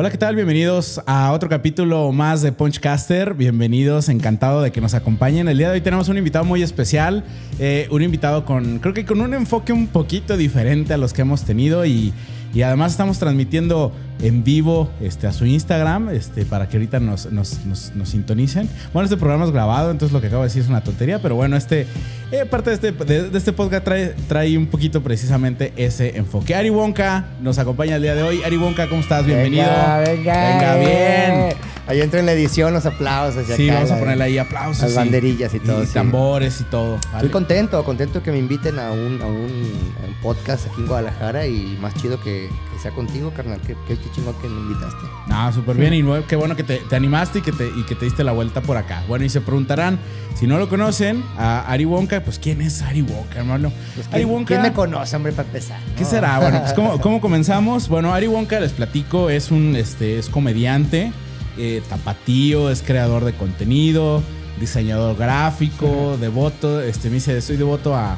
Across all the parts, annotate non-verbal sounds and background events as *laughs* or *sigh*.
Hola, ¿qué tal? Bienvenidos a otro capítulo más de Punchcaster. Bienvenidos, encantado de que nos acompañen. El día de hoy tenemos un invitado muy especial, eh, un invitado con, creo que con un enfoque un poquito diferente a los que hemos tenido y y además estamos transmitiendo en vivo este, a su Instagram este, para que ahorita nos, nos, nos, sintonicen. Bueno, este programa es grabado, entonces lo que acabo de decir es una tontería, pero bueno, este, eh, parte de este, de, este podcast trae, trae un poquito precisamente ese enfoque. Ari Wonka nos acompaña el día de hoy. Ari Wonka, ¿cómo estás? Bienvenido. Venga, venga. Venga, bien. Ahí entro en la edición los aplausos. sí, vamos a ponerle ahí aplausos. Las banderillas y todo. Y tambores y todo. Estoy contento, contento que me inviten a un, a un, podcast aquí en Guadalajara y más chido que, sea contigo, carnal. Qué, qué, chingón que me invitaste. Ah, súper bien. Y qué bueno que te, animaste y que te, y que te diste la vuelta por acá. Bueno, y se preguntarán, si no lo conocen, a Ari Wonka, pues ¿quién es Ari Wonka, hermano? Pues, Ari Wonka. ¿Quién me conoce, hombre, para empezar? ¿Qué será? Bueno, pues ¿cómo, *laughs* ¿cómo, comenzamos? Bueno, Ari Wonka, les platico, es un este, es comediante. Eh, tapatío, es creador de contenido, diseñador gráfico, devoto, este, me dice, soy devoto a...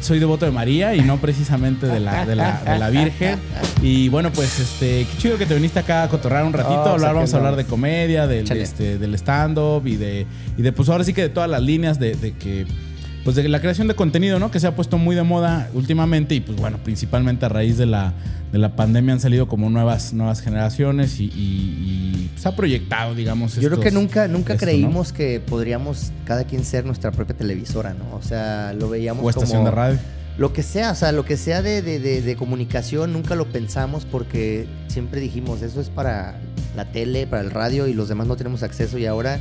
Soy devoto de María y no precisamente de la, de la, Virgen. Y bueno, pues este, qué chido que te viniste acá a cotorrar un ratito. Oh, hablar, vamos a hablar de comedia, del, este, del stand-up y de, y de, pues ahora sí que de todas las líneas de, de que pues de la creación de contenido, ¿no? Que se ha puesto muy de moda últimamente y pues bueno, principalmente a raíz de la, de la pandemia han salido como nuevas, nuevas generaciones y, se ha proyectado, digamos. Yo creo que nunca, nunca creímos que podríamos cada quien ser nuestra propia televisora, ¿no? O sea, lo veíamos o estación de radio. Lo que sea, o sea, lo que sea de, de comunicación, nunca lo pensamos porque siempre dijimos, eso es para la tele, para el radio y los demás no tenemos acceso y ahora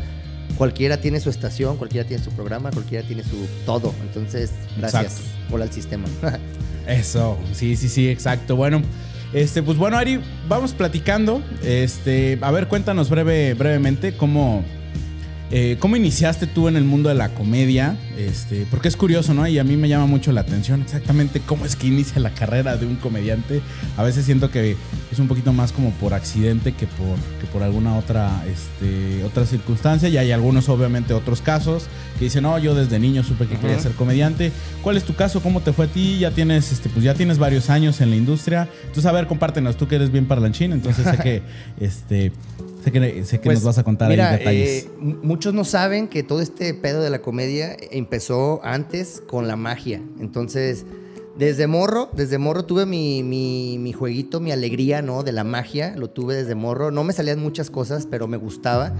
cualquiera tiene su estación, cualquiera tiene su programa, cualquiera tiene su todo. Entonces, gracias. por el sistema. *laughs* Eso, sí, sí, sí, exacto. Bueno, este, pues bueno, Ari, vamos platicando. Este, a ver, cuéntanos breve, brevemente cómo, eh, ¿Cómo iniciaste tú en el mundo de la comedia? Este, porque es curioso, ¿no? Y a mí me llama mucho la atención exactamente cómo es que inicia la carrera de un comediante. A veces siento que es un poquito más como por accidente que por, que por alguna otra, este, otra circunstancia. Y hay algunos, obviamente, otros casos que dicen, no, yo desde niño supe que quería ser comediante. ¿Cuál es tu caso? ¿Cómo te fue a ti? Ya tienes, este, pues ya tienes varios años en la industria. Entonces, a ver, compártenos, tú que eres bien parlanchín, entonces sé que, *laughs* este, Sé que, sé que pues, nos vas a contar ahí detalles. Eh, muchos no saben que todo este pedo de la comedia empezó antes con la magia. Entonces, desde morro, desde morro tuve mi, mi, mi, jueguito, mi alegría, ¿no? De la magia, lo tuve desde morro. No me salían muchas cosas, pero me gustaba.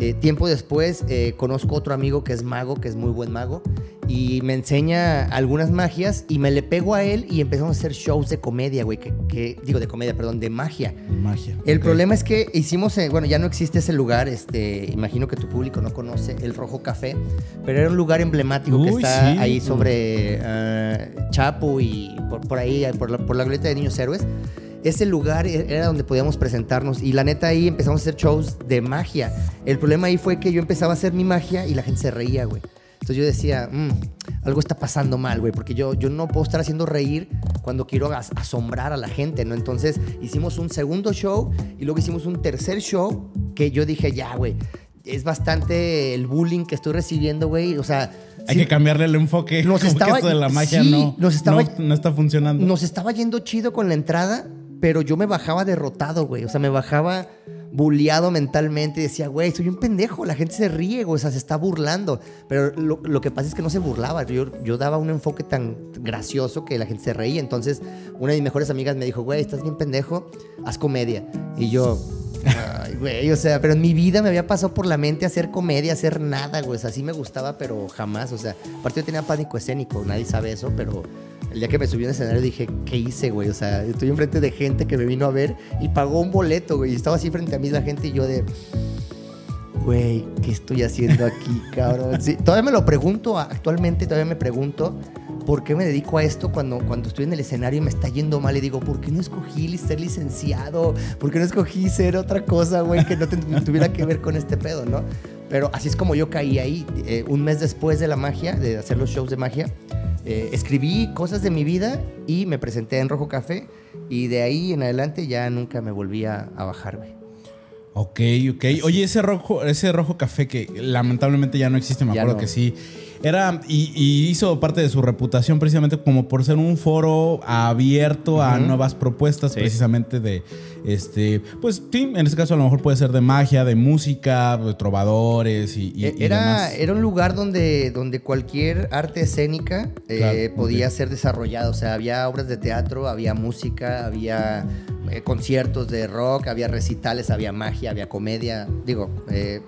Eh, tiempo después eh, conozco otro amigo que es mago, que es muy buen mago, y me enseña algunas magias y me le pego a él y empezamos a hacer shows de comedia, güey, que, digo de comedia, perdón, de magia. Magia. El problema es que hicimos, eh, bueno, ya no existe ese lugar, este, imagino que tu público no conoce el Rojo Café, pero era un lugar emblemático que está ahí sobre uh, Chapo y por, ahí, por la, por la glorieta de Niños Héroes ese lugar e-, era donde podíamos presentarnos. Y la neta ahí empezamos a hacer shows de magia. El problema ahí fue que yo empezaba a hacer mi magia y la gente se reía, güey. Entonces yo decía, mm, algo está pasando mal, güey, porque yo, yo no puedo estar haciendo reír cuando quiero asombrar a la gente, ¿no? Entonces hicimos un segundo show y luego hicimos un tercer show que yo dije, ya, güey, es bastante el bullying que estoy recibiendo, güey. O sea, hay que cambiarle el enfoque. Nos estaba, que esto de la magia no, no, no, está funcionando. Nos estaba yendo chido con la entrada, pero yo me bajaba derrotado, güey. O sea, me bajaba bulleado mentalmente y decía, güey, soy un pendejo, la gente se ríe, o sea, se está burlando. Pero lo, que pasa es que no se burlaba, yo, yo daba un enfoque tan gracioso que la gente se reía. Entonces, una de mis mejores amigas me dijo, güey, estás bien pendejo, haz comedia. Y yo, ay, güey, o sea, pero en mi vida me había pasado por la mente hacer comedia, hacer nada, güey, o sea, me gustaba, pero jamás, o sea, aparte yo tenía pánico escénico, nadie sabe eso, pero el día que me subí al escenario dije, ¿qué hice, güey? O sea, estoy enfrente de gente que me vino a ver y pagó un boleto, güey. Y estaba así frente a mí la gente y yo de, güey, ¿qué estoy haciendo aquí, *laughs* cabrón? Sí, todavía me lo pregunto, actualmente todavía me pregunto, ¿por qué me dedico a esto cuando, cuando estoy en el escenario y me está yendo mal? Y digo, ¿por qué no escogí ser licenciado? ¿Por qué no escogí ser otra cosa, güey, que no, tuviera que ver con este pedo, ¿no? Pero así es como yo caí ahí. Eh, un mes después de la magia, de hacer los shows de magia, eh, escribí cosas de mi vida y me presenté en Rojo Café y de ahí en adelante ya nunca me volví a, bajar, güey. Ok, ok. Oye, ese rojo, ese rojo café que lamentablemente ya no existe, me acuerdo que sí. era y, y hizo parte de su reputación precisamente como por ser un foro abierto a nuevas propuestas, Sí. precisamente de este, pues sí, en este caso a lo mejor puede ser de magia, de música, de trovadores y, y- y Eh, era, demás. era un lugar donde, donde cualquier arte escénica eh, podía ser desarrollado. O sea, había obras de teatro, había música, había eh, conciertos de rock, había recitales, había magia, había comedia. Digo, eh,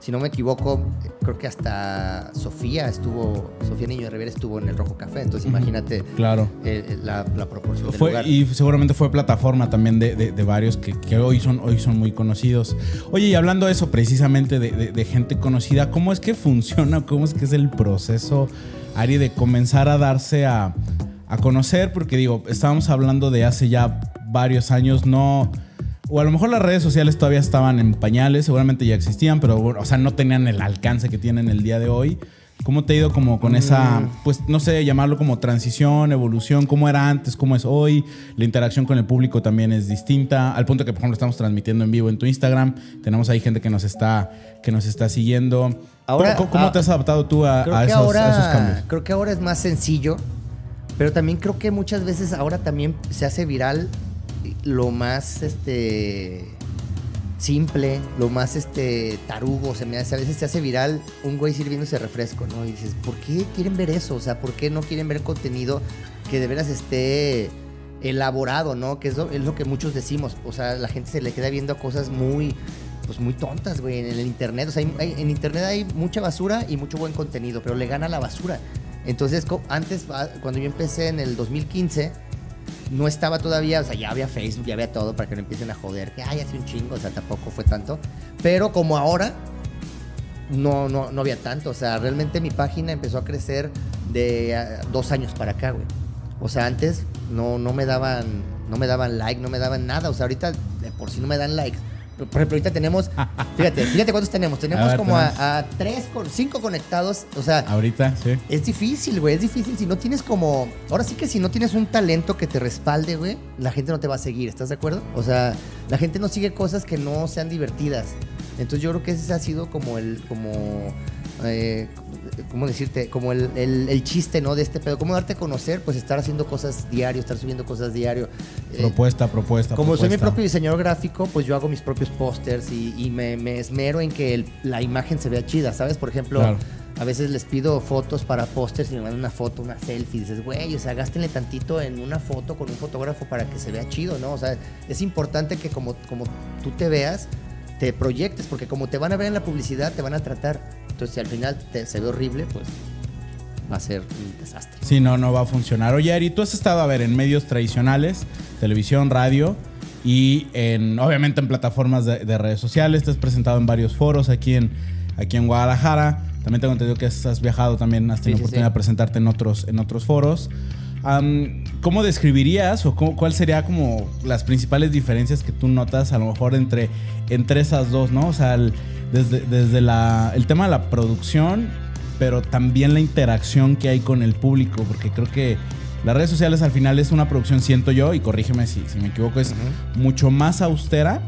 si no me equivoco, creo que hasta Sofía estuvo, Sofía Niño de Rivera estuvo en el Rojo Café. Entonces imagínate Claro. eh, eh, la, la proporción del Fue, lugar. y seguramente fue plataforma también de, de- de varios que, que hoy, son, hoy son muy conocidos. Oye, y hablando de eso precisamente de gente conocida, ¿cómo es que funciona? ¿Cómo es que es el proceso, Ari, de comenzar a darse a, a conocer? Porque digo, estábamos hablando de hace ya varios años, no... O a lo mejor las redes sociales todavía estaban en pañales, seguramente ya existían, pero bueno, o sea, no tenían el alcance que tienen el día de hoy. ¿Cómo te ha ido como con esa, pues no sé, llamarlo como transición, evolución? ¿Cómo era antes? ¿Cómo es hoy? La interacción con el público también es distinta. Al punto que, por ejemplo, estamos transmitiendo en vivo en tu Instagram. Tenemos ahí gente que nos está, que nos está siguiendo. Ahora- ¿Cómo, cómo ah, te has adaptado tú a, a esos, ahora, a esos cambios? Creo que ahora es más sencillo, pero también creo que muchas veces ahora también se hace viral lo más este simple, lo más este tarugo, se me hace, a veces se hace viral un güey sirviéndose refresco, ¿no? Y dices, ¿por qué quieren ver eso? O sea, ¿por qué no quieren ver contenido que de veras esté elaborado, ¿no? Que es lo, es lo que muchos decimos, o sea, la gente se le queda viendo cosas muy pues muy tontas, güey, en el internet. O sea, hay- hay- en internet hay mucha basura y mucho buen contenido, pero le gana la basura. Entonces, antes, ah, cuando yo empecé en el 2015, no estaba todavía, o sea, ya había Facebook, ya había todo para que no empiecen a joder, que ay, hace un chingo, o sea, tampoco fue tanto. Pero como ahora, no, no, no había tanto. O sea, realmente mi página empezó a crecer de ah, dos años para acá, güey. O sea, antes no, no me daban, no me daban like, no me daban nada. O sea, ahorita de por sí no me dan likes. Por ejemplo, ahorita tenemos, *laughs* fíjate, fíjate cuántos tenemos. Tenemos ver, como tenemos. a, a tres, cinco conectados. O sea, Ahorita, sí. es difícil, güey, es difícil. Si no tienes como. Ahora sí que si no tienes un talento que te respalde, güey, la gente no te va a seguir, ¿estás de acuerdo? O sea, la gente no sigue cosas que no sean divertidas. Entonces yo creo que ese ha sido como el. como. Eh, ¿Cómo decirte? Como el, el- el chiste, ¿no? De este pedo. ¿Cómo darte a conocer? Pues estar haciendo cosas diario, estar subiendo cosas diario. Eh, Propuesta, propuesta. como soy mi propio diseñador gráfico, pues yo hago mis propios pósters y, y me, me esmero en que el- la imagen se vea chida, ¿sabes? Por ejemplo, Claro. a veces les pido fotos para pósters y me mandan una foto, una selfie. Y dices, güey, o sea, gástenle tantito en una foto con un fotógrafo para que se vea chido, ¿no? O sea, es importante que como, como tú te veas, te proyectes, porque como te van a ver en la publicidad, te van a tratar. Entonces, si al final te- se ve horrible, pues va a ser un desastre. Sí, no, no va a funcionar. Oye, Ari, tú has estado a ver en medios tradicionales, televisión, radio y en, obviamente en plataformas de, de redes sociales. Te has presentado en varios foros aquí en, aquí en Guadalajara. También tengo entendido que has viajado también, has tenido Sí, sí, oportunidad sí. de presentarte en otros, en otros foros. ¿Cómo describirías o cómo- cuál sería como las principales diferencias que tú notas a lo mejor entre, entre esas dos, ¿no? O sea, el- desde, desde la, el tema de la producción, pero también la interacción que hay con el público, porque creo que las redes sociales al final es una producción, siento yo, y corrígeme si, si me equivoco, es mucho más austera,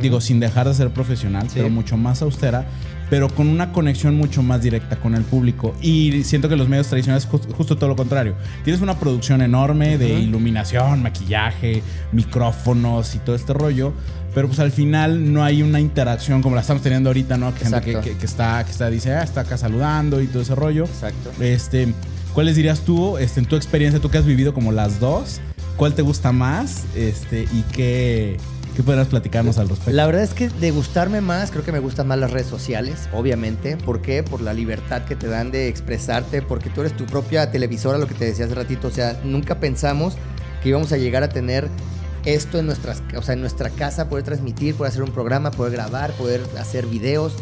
digo, sin dejar de ser profesional, Sí. pero mucho más austera, pero con una conexión mucho más directa con el público. Y siento que los medios tradicionales es ju- justo todo lo contrario. Tienes una producción enorme de iluminación, maquillaje, micrófonos y todo este rollo, pero pues al final no hay una interacción como la estamos teniendo ahorita, ¿no? Que gente que, Exacto. que- que está, que está, dice, ah, está acá saludando y todo ese rollo. Exacto. Este, ¿cuáles dirías tú, este, en tu experiencia, tú que has vivido como las dos, cuál te gusta más, este, y qué, qué podrías platicarnos al respecto? La verdad es que de gustarme más, creo que me gustan más las redes sociales, obviamente. ¿Por qué? Por la libertad que te dan de expresarte, porque tú eres tu propia televisora, lo que te decía hace ratito. O sea, nunca pensamos que íbamos a llegar a tener esto en, nuestras, o sea, en nuestra casa, poder transmitir, poder hacer un programa, poder grabar, poder hacer videos.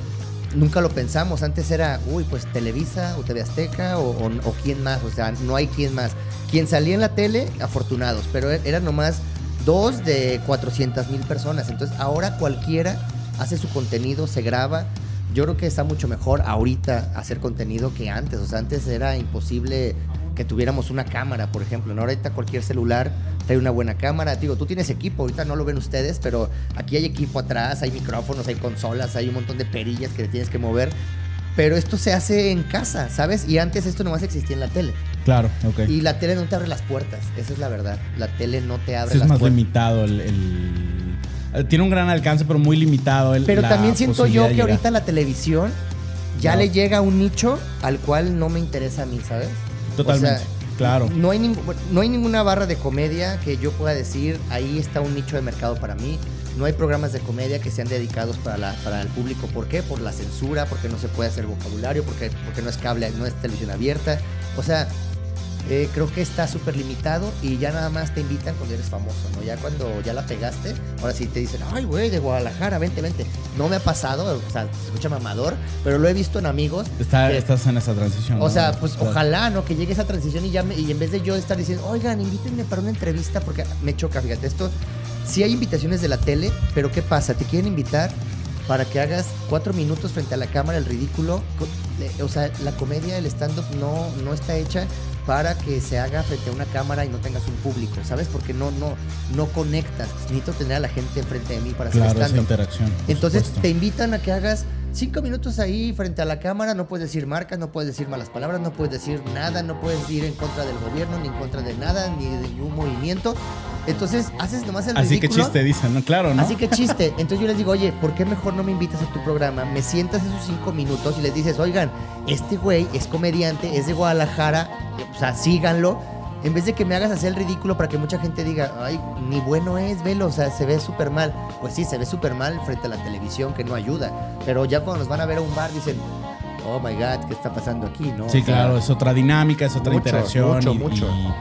Nunca lo pensamos. Antes era, uy, pues Televisa o TV Azteca o, o- quién más. O sea, no hay quién más. Quien salía en la tele, afortunados, pero e- eran nomás dos de 400 mil personas. Entonces ahora cualquiera hace su contenido, se graba. Yo creo que está mucho mejor ahorita hacer contenido que antes. O sea, antes era imposible que tuviéramos una cámara, por ejemplo. ¿no? Ahorita cualquier celular trae una buena cámara. Digo, tú tienes equipo, ahorita no lo ven ustedes, pero aquí hay equipo atrás, hay micrófonos, hay consolas, hay un montón de perillas que tienes que mover. Pero esto se hace en casa, ¿sabes? Y antes esto nomás existía en la tele. Claro, ok. Y la tele no te abre las puertas, esa es la verdad. La tele no te abre Sí, es las más puertas. limitado el, el- eh, Tiene un gran alcance, pero muy limitado. El, Pero la también siento yo que ahorita la televisión ya No. le llega a un nicho al cual no me interesa a mí, ¿sabes? Totalmente, O sea, claro. No hay, ningú- no hay ninguna barra de comedia que yo pueda decir, ahí está un nicho de mercado para mí. No hay programas de comedia que sean dedicados para, la, para el público. ¿Por qué? Por la censura, porque no se puede hacer vocabulario, porque, porque no es cable, no es televisión abierta. O sea, eh, creo que está súper limitado y ya nada más te invitan cuando eres famoso, ¿no? Ya cuando ya la pegaste, ahora sí te dicen, ay, güey, de Guadalajara, vente, vente. No me ha pasado, o sea, se escucha mamador, pero lo he visto en amigos. Está- que- estás en esa transición. o ¿no? sea, pues Claro. ojalá, ¿no? Que llegue esa transición y ya me- y en vez de yo estar diciendo, oigan, invítenme para una entrevista, porque me choca, fíjate, esto, sí hay invitaciones de la tele, pero ¿qué pasa? Te quieren invitar para que hagas cuatro minutos frente a la cámara, el ridículo. O sea, la comedia, el stand-up no, no está hecha para que se haga frente a una cámara y no tengas un público, ¿sabes? Porque no, no, no conectas. Necesito tener a la gente enfrente de mí para hacer Claro, esa stand-up. interacción. Entonces supuesto. te invitan a que hagas cinco minutos ahí frente a la cámara, no puedes decir marcas, no puedes decir malas palabras, no puedes decir nada, no puedes ir en contra del gobierno, ni en contra de nada, ni de ningún movimiento. Entonces haces nomás el Así que chiste dicen, ¿no? Claro, ¿no? Así que chiste. Entonces yo les digo, oye, ¿por qué mejor no me invitas a tu programa? Me sientas esos cinco minutos y les dices, oigan, este güey es comediante, es de Guadalajara, o sea, síganlo. En vez de que me hagas hacer el ridículo para que mucha gente diga, ay, ni bueno es, velo, o sea, se ve súper mal. Pues sí, se ve súper mal frente a la televisión, que no ayuda. Pero ya cuando nos van a ver a un bar dicen, oh my God, ¿qué está pasando aquí? ¿no? Sí, O sea, claro, es otra dinámica, es otra mucho, interacción mucho, y, mucho. y-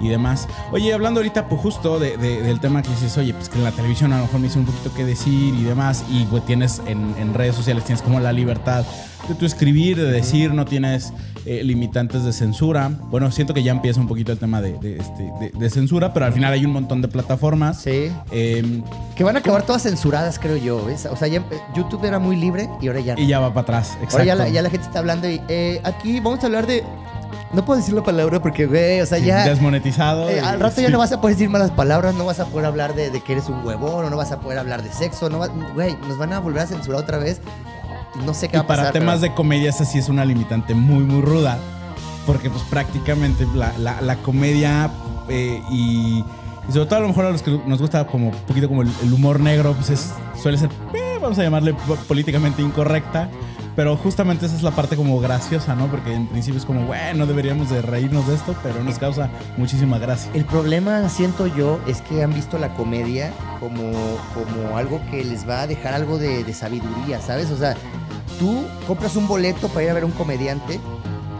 y demás. Oye, hablando ahorita, pues justo de- de- del tema que dices, oye, pues que en la televisión a lo mejor me hizo un poquito que decir y demás, y pues tienes en, en redes sociales, tienes como la libertad de tu escribir, de decir, no tienes eh, limitantes de censura. Bueno, siento que ya empieza un poquito el tema de, de, este, de- de censura, pero al final hay un montón de plataformas. Sí. eh, Que van a acabar todas censuradas, creo yo. ¿ves? O sea, ya, YouTube era muy libre y ahora ya no. y ya va para atrás. Exacto. Ahora ya la, ya la gente está hablando y eh, aquí vamos a hablar de... No puedo decir la palabra porque, güey, o sea, ya... Desmonetizado. eh, al rato ya no vas a poder decir malas palabras, no vas a poder hablar de, de que eres un huevón, o no vas a poder hablar de sexo, no va- güey, nos van a volver a censurar otra vez. No sé qué Y va a pasar. para temas pero- de comedia, esa sí es una limitante muy, muy ruda. Porque, pues, prácticamente la, la- la comedia eh, y, y sobre todo a lo mejor a los que nos gusta como un poquito como el, el humor negro, pues es, suele ser, eh, vamos a llamarle po- políticamente incorrecta. Pero justamente esa es la parte como graciosa, ¿no? Porque en principio es como, bueno, deberíamos de reírnos de esto, pero nos causa muchísima gracia. El problema, siento yo, es que han visto la comedia como, como algo que les va a dejar algo de, de sabiduría, ¿sabes? O sea, tú compras un boleto para ir a ver a un comediante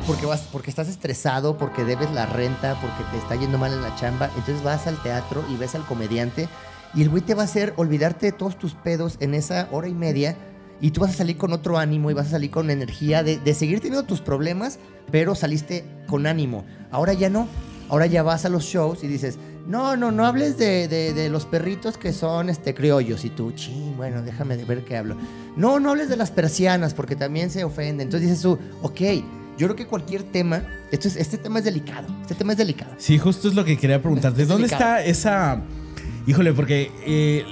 porque, vas, porque estás estresado, porque debes la renta, porque te está yendo mal en la chamba. Entonces vas al teatro y ves al comediante y el güey te va a hacer olvidarte de todos tus pedos en esa hora y media. Y tú vas a salir con otro ánimo y vas a salir con energía de, de seguir teniendo tus problemas, pero saliste con ánimo. Ahora ya no. Ahora ya vas a los shows y dices, no, no, no hables de, de- de los perritos que son este, criollos. Y tú, ching, bueno, déjame de ver qué hablo. No, no hables de las persianas porque también se ofenden. Entonces dices tú, ok, yo creo que cualquier tema, esto es, este tema es delicado. Este tema es delicado. Sí, justo es lo que quería preguntarte. Es ¿Dónde delicado. está esa. Híjole, porque. eh,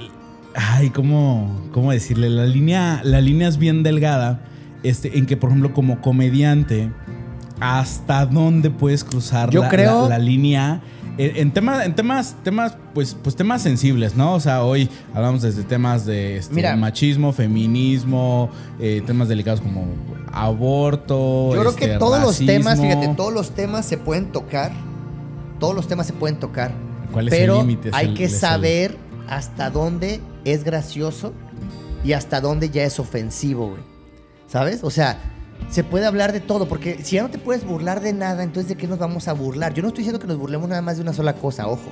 ay, ¿cómo, ¿cómo decirle? La línea, la línea es bien delgada. Este, en que, por ejemplo, como comediante, ¿hasta dónde puedes cruzar Yo la, creo- la- la línea? En, temas, en temas, temas, pues, pues temas sensibles, ¿no? O sea, hoy hablamos desde temas de este, Mira. machismo, feminismo, eh, temas delicados como aborto. Yo creo este, que todos los temas, fíjate, todos los temas se pueden tocar. Todos los temas se pueden tocar. ¿Cuál es el pero límite? Es hay el- que el- saber hasta dónde es gracioso y hasta dónde ya es ofensivo, güey. ¿Sabes? O sea, se puede hablar de todo, porque si ya no te puedes burlar de nada, entonces ¿de qué nos vamos a burlar? Yo no estoy diciendo que nos burlemos nada más de una sola cosa, ojo.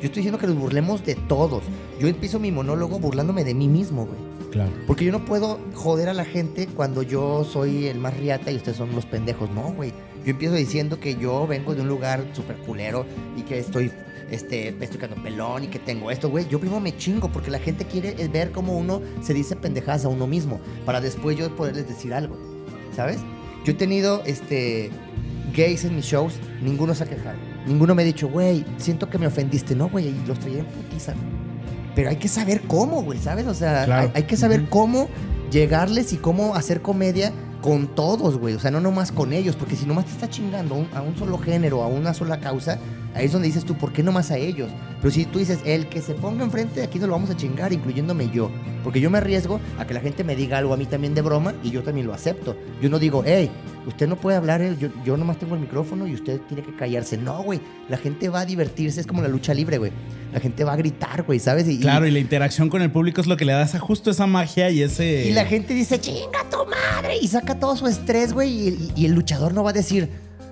Yo estoy diciendo que nos burlemos de todos. Yo empiezo mi monólogo burlándome de mí mismo, güey. Claro. Porque yo no puedo joder a la gente cuando yo soy el más riata y ustedes son los pendejos. No, güey. Yo empiezo diciendo que yo vengo de un lugar súper culero y que estoy, este, me estoy quedando pelón y que tengo esto, güey. Yo primero me chingo porque la gente quiere ver cómo uno se dice pendejadas a uno mismo para después yo poderles decir algo, ¿sabes? Yo he tenido, este, gays en mis shows, ninguno se ha quejado. Ninguno me ha dicho, güey, siento que me ofendiste. No, güey, y los traía en putiza. Pero hay que saber cómo, güey, ¿sabes? O sea, Claro. hay, hay que saber cómo llegarles y cómo hacer comedia con todos, güey. O sea, no nomás con ellos, porque si nomás te está chingando a un, a un solo género, a una sola causa, ahí es donde dices tú, ¿por qué nomás a ellos? Pero si tú dices, el que se ponga enfrente, aquí nos lo vamos a chingar, incluyéndome yo. Porque yo me arriesgo a que la gente me diga algo a mí también de broma y yo también lo acepto. Yo no digo, hey, usted no puede hablar, eh, yo, yo nomás tengo el micrófono y usted tiene que callarse. No, güey, la gente va a divertirse, es como la lucha libre, güey. La gente va a gritar, güey, ¿sabes? Y, Claro, y la interacción con el público es lo que le da esa, justo esa magia y ese. Y la gente dice, chinga tu madre, y saca todo su estrés, güey, y, y el luchador no va a decir, "Eh,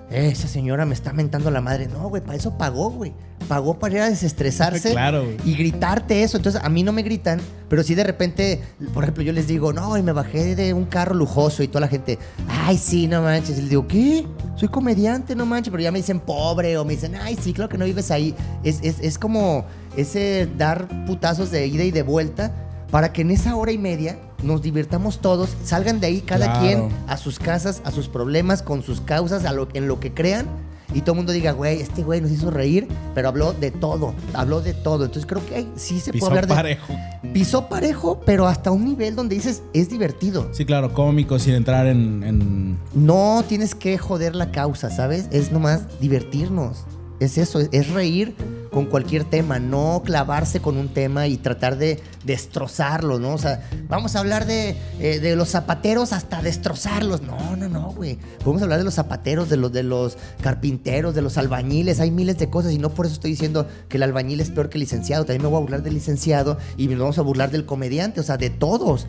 esa señora me está mentando la madre. No, güey, para eso pagó, güey. Pagó para ir a desestresarse *laughs* Claro, y gritarte eso. Entonces, a mí no me gritan, pero si de repente, por ejemplo, yo les digo, no, y me bajé de un carro lujoso y toda la gente, ay, sí, no manches. Y les digo, ¿qué? Soy comediante, no manches. Pero ya me dicen pobre o me dicen, ay, sí, claro que no vives ahí. Es, es, es como ese dar putazos de ida y de vuelta para que en esa hora y media nos divirtamos todos, salgan de ahí cada Claro. quien a sus casas, a sus problemas, con sus causas, a lo, en lo que crean. Y todo el mundo diga, güey, este güey nos hizo reír, pero habló de todo, habló de todo. Entonces creo que sí se Pisó puede hablar de... parejo. Pisó parejo, pero hasta un nivel donde dices, es divertido. Sí, claro, cómico, sin entrar en. en- No tienes que joder la causa, ¿sabes? Es nomás divertirnos. Es eso, es, reír con cualquier tema, no clavarse con un tema y tratar de destrozarlo, ¿no? O sea, vamos a hablar de, eh, de los zapateros hasta destrozarlos. No, no, no, güey. A hablar de los zapateros, de los, de los carpinteros, de los albañiles. Hay miles de cosas y no por eso estoy diciendo que el albañil es peor que el licenciado. También me voy a burlar del licenciado y nos vamos a burlar del comediante, o sea, de todos.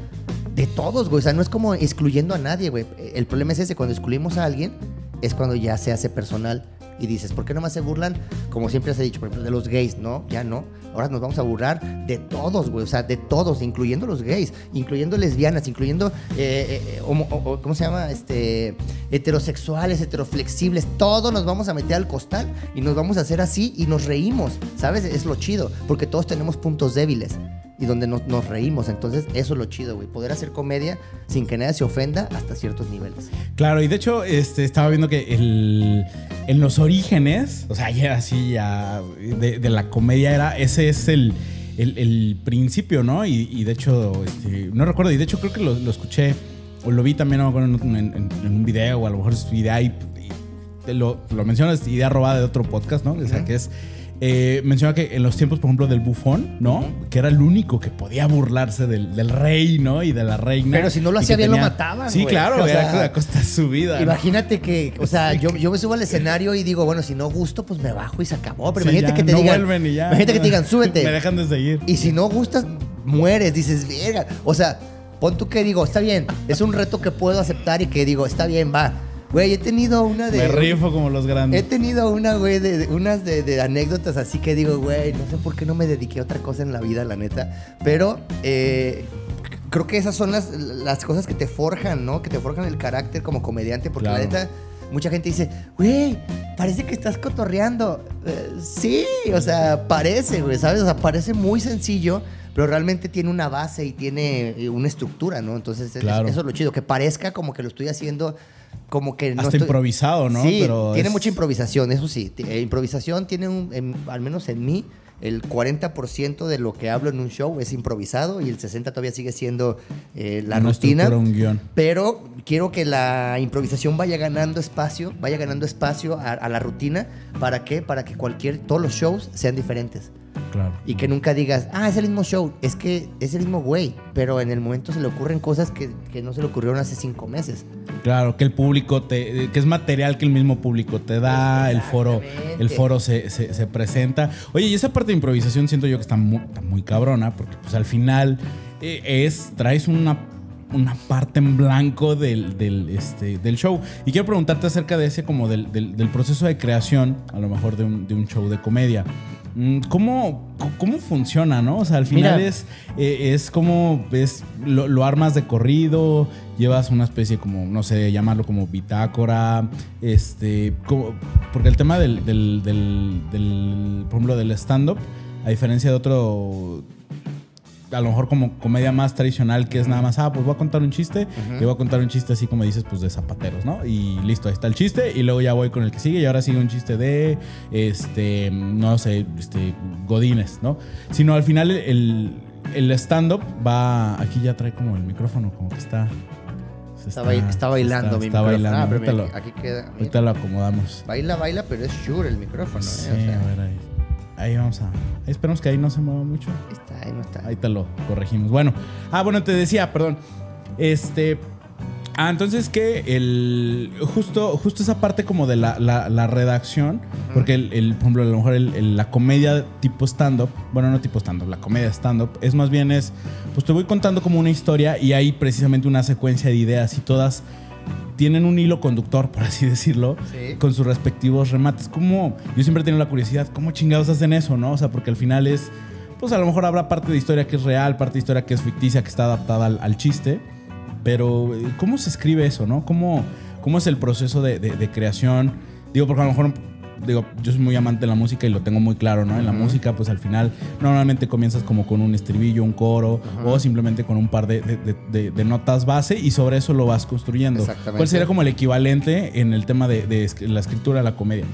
De todos, güey. O sea, no es como excluyendo a nadie, güey. El problema es ese, cuando excluimos a alguien, es cuando ya se hace personal. Y dices, ¿por qué nomás se burlan? Como siempre se ha dicho, por ejemplo, de los gays, ¿no? Ya no. Ahora nos vamos a burlar de todos, güey. O sea, de todos, incluyendo los gays, incluyendo lesbianas, incluyendo, eh, eh, ¿cómo se llama? Este, heterosexuales, heteroflexibles. Todos nos vamos a meter al costal y nos vamos a hacer así y nos reímos, ¿sabes? Es lo chido, porque todos tenemos puntos débiles y donde nos, nos reímos. Entonces, eso es lo chido, güey. Poder hacer comedia sin que nadie se ofenda hasta ciertos niveles. Claro, y de hecho, este, estaba viendo que el, en los orígenes, o sea, ya así, ya de, de la comedia era, ese es el, el, el principio, ¿no? Y, y de hecho, este, no recuerdo, y de hecho creo que lo, lo escuché, o lo vi también, no en, en- en un video, o a lo mejor es idea, y, y lo, lo mencionas, idea robada de otro podcast, ¿no? O sea, que es... eh, menciona que en los tiempos, por ejemplo, del bufón, ¿no? Que era el único que podía burlarse del, del rey, ¿no? Y de la reina. Pero si no lo hacía bien, lo mataban, Sí, claro, O era sea, a costa de su vida. ¿no? Imagínate que, o sea, yo, yo me subo al escenario y digo, bueno, si no gusto, pues me bajo y se acabó. Pero Sí, imagínate ya, que te no digan. vuelven y ya. Imagínate que te digan, *laughs* Me súbete. dejan de seguir. Y si no gustas, mueres. Dices, verga. O sea, pon tú que digo, está bien. Es un reto que puedo aceptar y que digo, está bien, va. Güey, he tenido una de. Me rifo como los He grandes. tenido una, güey, de, de- unas de, de anécdotas así que digo, güey, no sé por qué no me dediqué a otra cosa en la vida, la neta. Pero eh, creo que esas son las, las cosas que te forjan, ¿no? Que te forjan el carácter como comediante. Porque la neta, mucha gente dice, güey, parece que estás cotorreando. Eh, sí, o sea, parece, güey, ¿sabes? O sea, parece muy sencillo. Pero realmente tiene una base y tiene eh, una estructura, ¿no? Entonces, es- Claro. eso es lo chido. Que parezca como que lo estoy haciendo como que no Hasta estoy- improvisado, ¿no? Sí, Pero tiene es- mucha improvisación, eso sí. Eh, improvisación tiene, un, en- al menos en mí, el 40% de lo que hablo en un show es improvisado y el 60% todavía sigue siendo eh, la una rutina. un guion. Pero quiero que la improvisación vaya ganando espacio, vaya ganando espacio a, a la rutina. ¿Para qué? Para que cualquier, todos los shows sean diferentes. Claro. Y que nunca digas, ah, es el mismo show. Es que es el mismo güey. Pero en el momento se le ocurren cosas que, que no se le ocurrieron hace cinco meses. Claro, que el público te. que es material que el mismo público te da, el foro, el foro se, se- se presenta. Oye, y esa parte de improvisación siento yo que está muy, está muy cabrona, porque pues al final eh, es. traes una, una parte en blanco del, del, este, del show. Y quiero preguntarte acerca de ese, como del, del- del proceso de creación, a lo mejor de un, de un show de comedia. Mm, ¿Cómo, ¿Cómo funciona, no? O sea, al final Mira. es, eh, es como, es, lo, lo armas de corrido, llevas una especie como, no sé, llamarlo como bitácora, este, como- porque el tema del, del, del- del, por ejemplo, del stand-up, a diferencia de otro, a lo mejor como comedia más tradicional, que es nada más, ah, pues voy a contar un chiste, y voy a contar un chiste así como dices, pues de zapateros, ¿no? Y listo, ahí está el chiste, y luego ya voy con el que sigue, y ahora sigue un chiste de, este, no sé, este, Godines, ¿no? Sino al final el, el stand-up va, aquí ya trae como el micrófono, como que está... Está, bail- está bailando está- mi está micrófono. bailando. Ah, pero Ahorita mira, lo- aquí queda. mira. Ahorita lo acomodamos. Baila, baila, pero es sure el micrófono, ¿eh? Sí, O sea, a ver ahí. Ahí vamos a. ahí esperemos que ahí no se mueva mucho. está, ahí no está. Ahí te lo corregimos. Bueno, ah, bueno, te decía, perdón. Este. Ah, entonces que el. Justo, justo esa parte como de la, la- la redacción. Porque el, el, por ejemplo, a lo mejor el- el- la comedia tipo stand-up. Bueno, no tipo stand-up, la comedia stand-up. Es más bien es. Pues te voy contando como una historia y hay precisamente una secuencia de ideas y todas tienen un hilo conductor, por así decirlo, Sí. con sus respectivos remates. Como yo siempre he tenido la curiosidad, ¿cómo chingados hacen eso, no? O sea, porque al final es, pues a lo mejor habrá parte de historia que es real, parte de historia que es ficticia, que está adaptada al, al chiste, pero eh, ¿cómo se escribe eso, no? ¿Cómo, cómo es el proceso de, de- de creación? Digo, porque a lo mejor, digo, yo soy muy amante de la música y lo tengo muy claro, ¿no? En la música, pues al final, normalmente comienzas como con un estribillo, un coro, o simplemente con un par de, notas base y sobre eso lo vas construyendo. Exactamente. ¿Cuál sería como el equivalente en el tema de, la escritura de la comedia?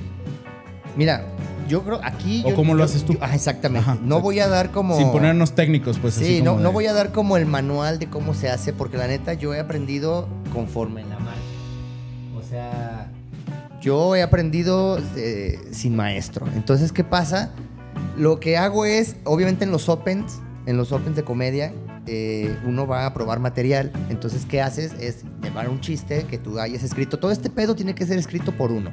Mira, yo creo aquí. ¿O yo- cómo lo haces tú? yo- ah, exactamente. Ajá, no exacto. voy a dar como. Sin ponernos técnicos, pues así Sí, no, no voy a dar como el manual de cómo se hace, porque la neta yo he aprendido conforme en la marcha. O sea, yo he aprendido eh, sin maestro. Entonces, ¿qué pasa? Lo que hago es, obviamente en los opens, en los opens de comedia, eh, uno va a probar material. Entonces, ¿qué haces? Es llevar un chiste que tú hayas escrito. Todo este pedo tiene que ser escrito por uno.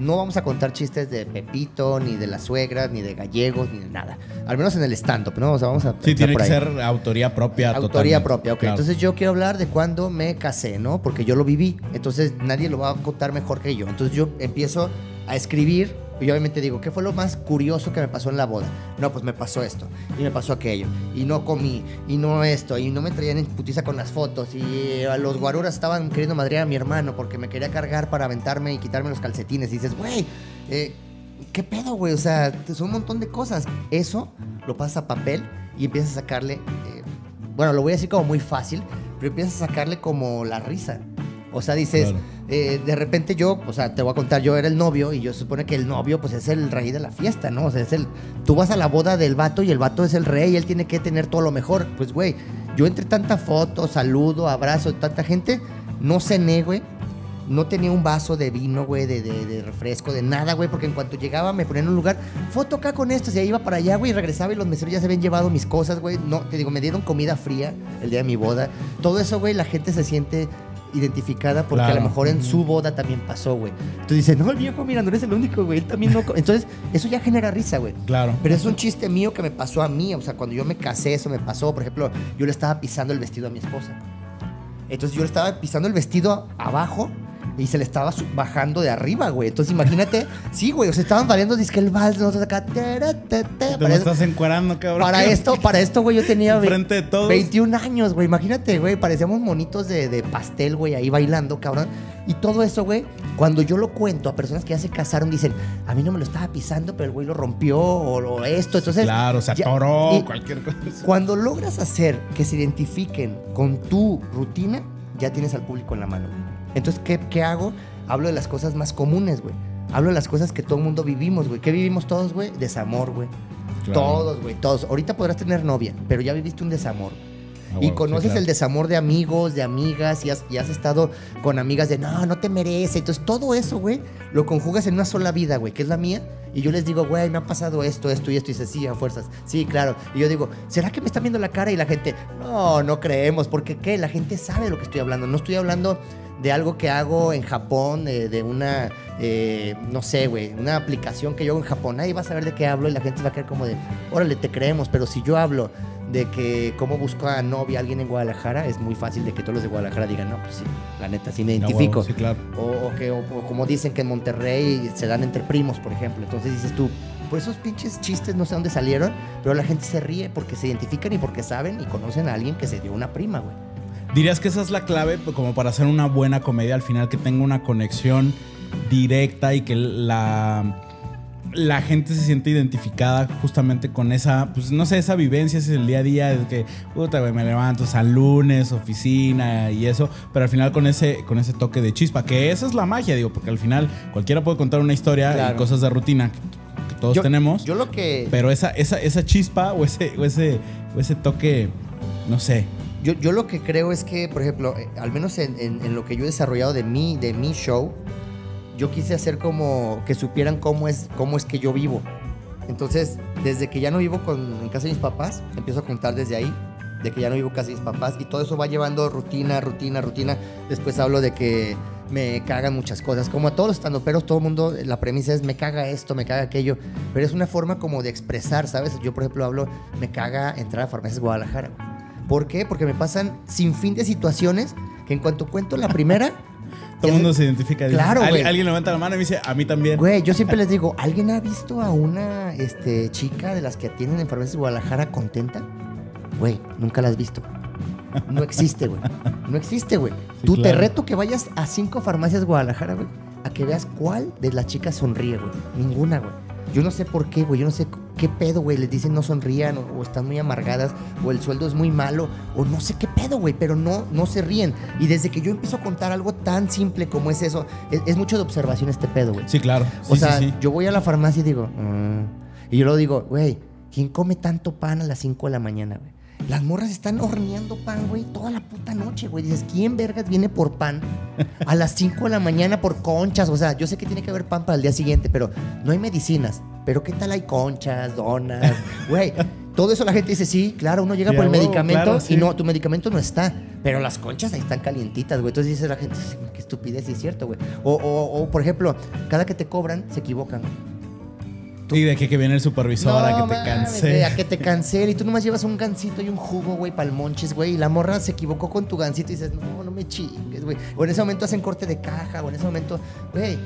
No vamos a contar chistes de Pepito, ni de las suegras, ni de gallegos, ni de nada. Al menos en el stand-up, ¿no? O sea, vamos a Sí, tiene por que ahí. ser autoría propia. Autoría totalmente. propia, ok. Claro. Entonces yo quiero hablar de cuando me casé, ¿no? Porque yo lo viví. Entonces nadie lo va a contar mejor que yo. Entonces yo empiezo a escribir y obviamente digo, ¿qué fue lo más curioso que me pasó en la boda? No, pues me pasó esto y me pasó aquello y no comí y no esto y no me traían en putiza con las fotos y a los guaruras estaban queriendo madrear a mi hermano porque me quería cargar para aventarme y quitarme los calcetines y dices, güey, eh, ¿qué pedo, güey? O sea, son un montón de cosas. Eso lo pasas a papel y empiezas a sacarle, eh, bueno, lo voy a decir como muy fácil, pero empiezas a sacarle como la risa. O sea, dices, Claro. eh, de repente yo, o sea, te voy a contar, yo era el novio y yo se supone que el novio pues es el rey de la fiesta, ¿no? O sea, es el, tú vas a la boda del vato y el vato es el rey y él tiene que tener todo lo mejor. Pues, güey, yo entre tanta foto, saludo, abrazo, tanta gente, no cené, güey. No tenía un vaso de vino, güey, de, de- de refresco, de nada, güey, porque en cuanto llegaba me ponía en un lugar, foto acá con esto, y ahí iba para allá, güey, y regresaba y los meseros ya se habían llevado mis cosas, güey. No, te digo, me dieron comida fría el día de mi boda. Todo eso, güey, la gente se siente identificada porque a lo mejor en su boda también pasó, güey. Entonces dice, no, el viejo, mira, no eres el único, güey, él también no. co-". Entonces, eso ya genera risa, güey. Claro. Pero es un chiste mío que me pasó a mí. O sea, cuando yo me casé, eso me pasó. Por ejemplo, yo le estaba pisando el vestido a mi esposa. Entonces yo le estaba pisando el vestido abajo y se le estaba bajando de arriba, güey. Entonces imagínate, sí, güey, o sea, estaban variando disque el vals, nosotros acá. ta, ta, Te para, estás encuerando, cabrón. para esto, para esto, güey, yo tenía Enfrente de todos. 21 años, güey. Imagínate, güey, parecíamos monitos de, de pastel, güey, ahí bailando, cabrón. Y todo eso, güey, cuando yo lo cuento a personas que ya se casaron, dicen, a mí no me lo estaba pisando, pero el güey lo rompió o, esto. Entonces, Claro, se ya- atoró, y- cualquier cosa. cuando logras hacer que se identifiquen con tu rutina, ya tienes al público en la mano. Entonces, ¿qué, qué hago? Hablo de las cosas más comunes, güey. Hablo de las cosas que todo el mundo vivimos, güey. ¿Qué vivimos todos, güey? Desamor, güey. Claro. Todos, güey, todos. Ahorita podrás tener novia, pero ya viviste un desamor. Ah, y conoces sí, claro. el desamor de amigos, de amigas, y has, y has estado con amigas de no, no te merece. Entonces, todo eso, güey, lo conjugas en una sola vida, güey, que es la mía. Y yo les digo, güey, me ha pasado esto, esto y esto. Y dice, sí, a fuerzas. Sí, claro. Y yo digo, ¿será que me están viendo la cara? Y la gente, no, no creemos. Porque, ¿qué? La gente sabe lo que estoy hablando. No estoy hablando de algo que hago en Japón, de, de una, eh, no sé, güey, una aplicación que yo hago en Japón. Nadie va a saber de qué hablo y la gente va a quedar como de, órale, te creemos. Pero si yo hablo de que cómo busco a novia alguien en Guadalajara, es muy fácil de que todos los de Guadalajara digan, no, pues sí, la neta, sí me Ah, identifico. Sí, claro. O, o que, o- o como dicen que en Monterrey se dan entre primos, por ejemplo. Entonces dices tú, por esos pinches chistes no sé dónde salieron, pero la gente se ríe porque se identifican y porque saben y conocen a alguien que se dio una prima, güey. ¿Dirías que esa es la clave pues, como para hacer una buena comedia al final, que tenga una conexión directa y que la, la gente se siente identificada justamente con esa, pues no sé, esa vivencia, ese es el día a día, de que, puta, me levanto, sea, lunes, oficina y eso, pero al final con ese, con ese toque de chispa, que esa es la magia, digo, porque al final cualquiera puede contar una historia Claro. y cosas de rutina que, que todos Yo- tenemos. Yo lo que... Pero esa, esa, esa chispa o ese, o ese, o ese toque, no sé, Yo, yo lo que creo es que, por ejemplo, eh, al menos en, lo que yo he desarrollado de mí, de mi show, yo quise hacer como que supieran cómo es, cómo es que yo vivo. Entonces, desde que ya no vivo con, en casa de mis papás, empiezo a contar desde ahí, de que ya no vivo casi mis papás, y todo eso va llevando rutina, rutina, rutina. Después hablo de que me cagan muchas cosas, como a todos los estandoperos, todo el mundo, la premisa es me caga esto, me caga aquello, pero es una forma como de expresar, ¿sabes? Yo, por ejemplo, hablo, me caga entrar a Farmacias Guadalajara. ¿Por qué? Porque me pasan sin fin de situaciones que en cuanto cuento la primera, *laughs* Todo el mundo se identifica. Claro, "Al- güey. Alguien levanta la mano y me dice, a mí también. Güey, yo siempre les *laughs* digo, ¿alguien ha visto a una este, chica de las que atienden en farmacias de Guadalajara contenta? Güey, nunca la has visto. No existe, güey. No existe, güey. Sí, Tú te reto que vayas a cinco farmacias Guadalajara, güey, a que veas cuál de las chicas sonríe, güey. Ninguna, güey. Yo no sé por qué, güey. Yo no sé qué pedo, güey. Les dicen no sonrían o, o están muy amargadas o el sueldo es muy malo o no sé qué pedo, güey. Pero no, no se ríen. Y desde que yo empiezo a contar algo tan simple como es eso, es, es mucho de observación este pedo, güey. Sí, claro. O sea, sí, sí. yo voy a la farmacia y digo, "Mm". y yo luego digo, güey, ¿quién come tanto pan a las 5 de la mañana, güey? Las morras están horneando pan, güey, toda la puta noche, güey. Dices, ¿quién vergas viene por pan a las 5 de la mañana por conchas? O sea, yo sé que tiene que haber pan para el día siguiente, pero no hay medicinas. Pero ¿qué tal hay conchas, donas? Güey, todo eso la gente dice, sí, claro, uno llega por el medicamento claro, sí. y no, tu medicamento no está. Pero las conchas ahí están calientitas, güey. Entonces dice la gente, qué estupidez, sí es cierto, güey. O, o, o, por ejemplo, cada que te cobran, se equivocan. Y de que, que viene el supervisor a que te güey, a que te cancele. Y tú nomás llevas un gancito y un jugo, güey, para el monches, güey. Y la morra se equivocó con tu gancito y dices, no, no me chingues, güey. O en ese momento hacen corte de caja, o en ese momento, güey.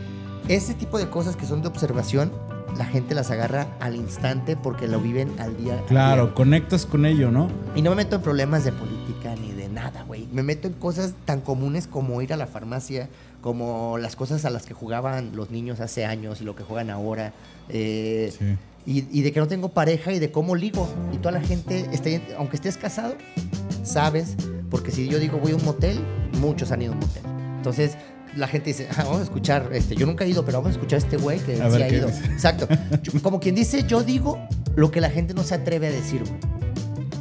Ese tipo de cosas que son de observación, la gente las agarra al instante porque lo viven al día. al Claro, día. conectas con ello, ¿no? Y no me meto en problemas de política ni de nada, güey. Me meto en cosas tan comunes como ir a la farmacia, como las cosas a las que jugaban los niños hace años y lo que juegan ahora. eh, Sí. y, y de que no tengo pareja y de cómo ligo. Y toda la gente, esté- aunque estés casado, sabes, porque si yo digo voy a un motel, muchos han ido a un motel. Entonces la gente dice, "Ah, vamos a escuchar, este, yo nunca he ido, pero vamos a escuchar a este güey que A sí ha ido. dice. Exacto. Yo- como quien dice, yo digo lo que la gente no se atreve a decir, güey.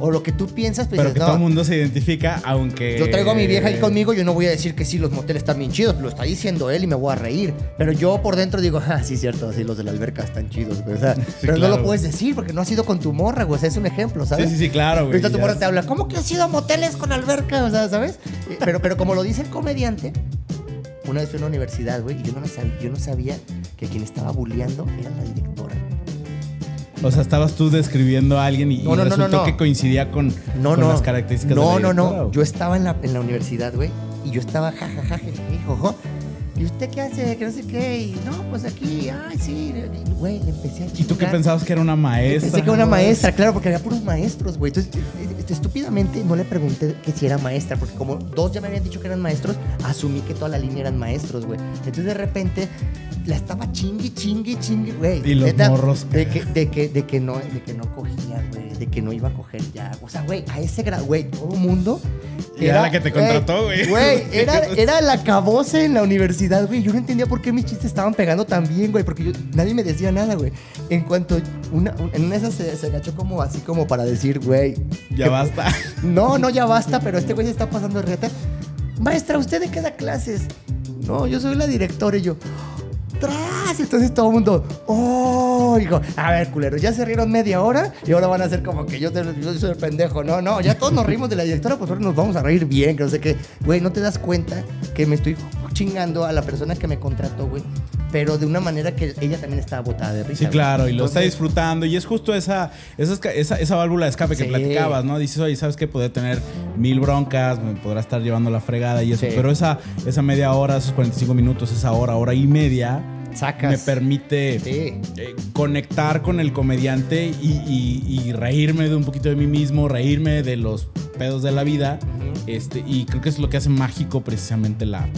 O lo que tú piensas, pues Pero dices, que no, todo el mundo se identifica, aunque. yo traigo a mi vieja ahí conmigo, yo no voy a decir que sí, los moteles están bien chidos, lo está diciendo él y me voy a reír. Pero yo por dentro digo, *laughs* ah, sí, cierto, sí, los de la alberca están chidos, güey. O sea, *laughs* pero claro, no lo puedes decir porque no has ido con tu morra, güey. O sea, es un ejemplo, ¿sabes? Sí, sí, sí, claro, güey. Ahorita tu morra te habla, ¿cómo que has ido a moteles con alberca? O sea, ¿sabes? Eh, Pero, pero como lo dice el comediante, una vez fui a una universidad, güey, y yo no, sabía, yo no sabía que quien estaba bulleando era la directora. O sea, estabas tú describiendo a alguien y, y No, no, no, resultó no, no. que coincidía con, No, con no. las características No, de la no, no. ¿o? Yo estaba en la, en la universidad, güey. Y yo estaba jajaja, jojo. ¿Y usted qué hace? Que no sé qué. Y no, pues aquí, ay, sí. Y, Güey, le empecé a ¿Y tú qué chingar. pensabas que era una maestra? Pensé que era una maestra, claro, porque había puros maestros, güey. Entonces, estúpidamente no le pregunté que si era maestra, porque como dos ya me habían dicho que eran maestros, asumí que toda la línea eran maestros, güey. Entonces, de repente, la estaba chingui, chingui, chingui, güey. Y los Neta, morros. De que, de, que, de, que no, de que no cogía, güey. De que no iba a coger ya. O sea, güey, a ese grado, güey, todo mundo. Era la que te contrató, güey. Güey, *laughs* era, era la cabose en la universidad, güey. Yo no entendía por qué mis chistes estaban pegando tan bien, güey. Porque yo- nadie me decía nada, güey. En cuanto una, un- en una de esas se, se agachó como así como para decir, güey. Ya que- basta. *laughs* No, no, ya basta, pero este güey se está pasando reta. Maestra, ¿usted de qué da clases? No, yo soy la directora y yo. ¡Tras! Entonces todo el mundo, ¡oh! Digo, a ver, culeros, ya se rieron media hora y ahora van a hacer como que yo, te- yo soy el pendejo. No, no, ya todos nos rimos de la directora, pues ahora nos vamos a reír bien, que no sé qué. Güey, no te das cuenta que me estoy chingando a la persona que me contrató, güey. Pero de una manera que ella también estaba botada de risa. Sí, güey. claro, y lo está disfrutando. Y es justo esa, esa, esa, esa válvula de escape que Sí. platicabas, ¿no? Dices, oye, ¿sabes que Podría tener mil broncas, me podrá estar llevando la fregada y eso. Sí. Pero esa, esa media hora, esos 45 minutos, esa hora, hora y media, Sacas. me permite Sí. eh, conectar con el comediante y, y- y reírme de un poquito de mí mismo, reírme de los pedos de la vida. Este, y creo que es lo que hace mágico precisamente la,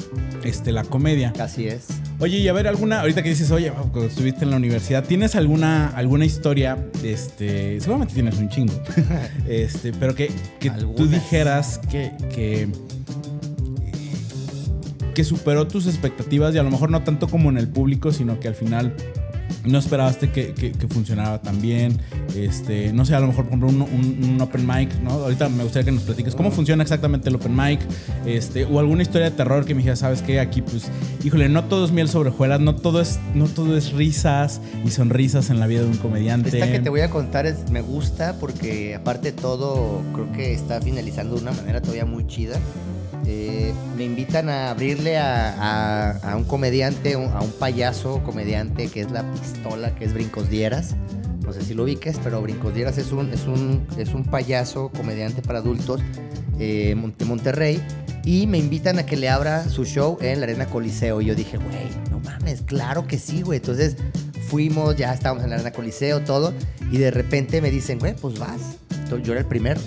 este, la comedia. Así es. Oye, y a ver, alguna, ahorita que dices, oye, cuando estuviste en la universidad, ¿tienes alguna, alguna historia? Este, seguramente tienes un chingo. *laughs* este, pero que, que tú dijeras que, que, que superó tus expectativas y a lo mejor no tanto como en el público, sino que al final no esperaste que, que, que funcionara tan bien. Este, no sé, a lo mejor, por ejemplo, un, un- un open mic, ¿no? Ahorita me gustaría que nos platiques cómo funciona exactamente el open mic, este, o alguna historia de terror que me dijeras, ¿sabes qué? Aquí, pues, híjole, no todo es miel sobre hojuelas, no todo es, no todo es risas y sonrisas en la vida de un comediante. Esta que te voy a contar es, me gusta porque aparte de todo creo que está finalizando de una manera todavía muy chida. Eh, me invitan a abrirle a, a- a un comediante, a un payaso comediante que es la pistola, que es Brincos Dieras. No sé si lo ubiques, pero Brincos Dieras es un, es un, es un payaso comediante para adultos eh, de Monterrey. Y me invitan a que le abra su show en la Arena Coliseo. Y yo dije, güey, no mames, claro que sí, güey. Entonces fuimos, ya estábamos en la Arena Coliseo, todo. Y de repente me dicen, güey, pues vas. Entonces, Yo era el primero.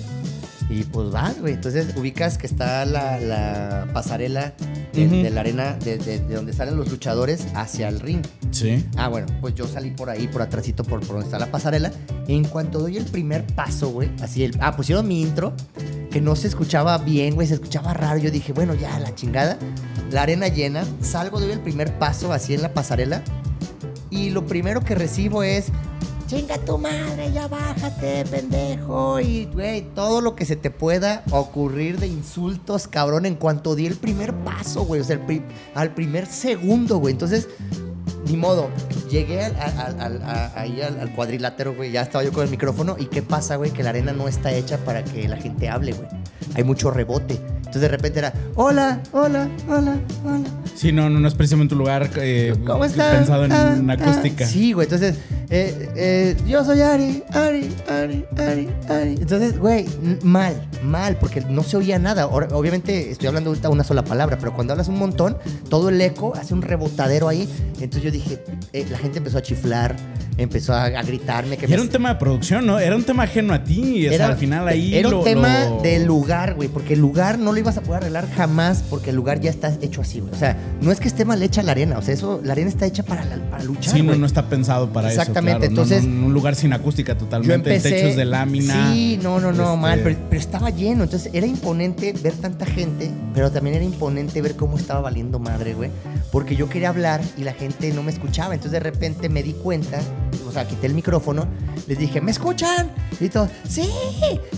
Y pues vas, güey. Entonces ubicas que está la, la pasarela de, la arena, de, de- de donde salen los luchadores hacia el ring. Sí. Ah, bueno, pues yo salí por ahí, por atrásito, por, por donde está la pasarela. En cuanto doy el primer paso, güey, así el... Ah, pusieron mi intro, que no se escuchaba bien, güey, se escuchaba raro. Yo dije, bueno, ya, la chingada. La arena llena, salgo, doy el primer paso así en la pasarela. Y lo primero que recibo es... Chinga tu madre, ya bájate, pendejo. Y, güey, todo lo que se te pueda ocurrir de insultos, cabrón, en cuanto di el primer paso, güey. O sea, al primer segundo, güey. Entonces, ni modo. Llegué al, al- al- a- ahí al, cuadrilátero, güey. Ya estaba yo con el micrófono. ¿Y qué pasa, güey? Que la arena no está hecha para que la gente hable, güey. Hay mucho rebote. Entonces de repente era, hola, hola, hola, hola. Sí, no, no, no es precisamente un lugar eh, ¿Cómo estás? pensado en Ah, una ah. acústica. Sí, güey. Entonces, eh, eh, yo soy Ari, Ari, Ari, Ari, Ari. Entonces, güey, mal, mal, porque no se oía nada. Obviamente, estoy hablando ahorita una sola palabra, pero cuando hablas un montón, todo el eco hace un rebotadero ahí. Entonces yo dije, eh, la gente empezó a chiflar, empezó a, a gritarme. Que Y me- era un tema de producción, ¿no? Era un tema ajeno a ti. O sea, al final ahí. era un lo- tema lo- del lugar, güey, porque el lugar no lo ibas a poder arreglar jamás porque el lugar ya está hecho así, güey. O sea, no es que esté mal hecha la arena, o sea, eso, la arena está hecha para, la- para luchar, Sí, no, no está pensado para Exactamente, eso. claro. No, entonces- no, un lugar sin acústica totalmente. empecé. Techos de lámina. Sí, no, no, no, Este, mal. Pero, pero estaba lleno. Entonces era imponente ver tanta gente, pero también era imponente ver cómo estaba valiendo madre, güey. Porque yo quería hablar y la gente no me escuchaba. Entonces de repente me di cuenta, o sea, quité el micrófono, les dije, ¿me escuchan? Y todos, sí.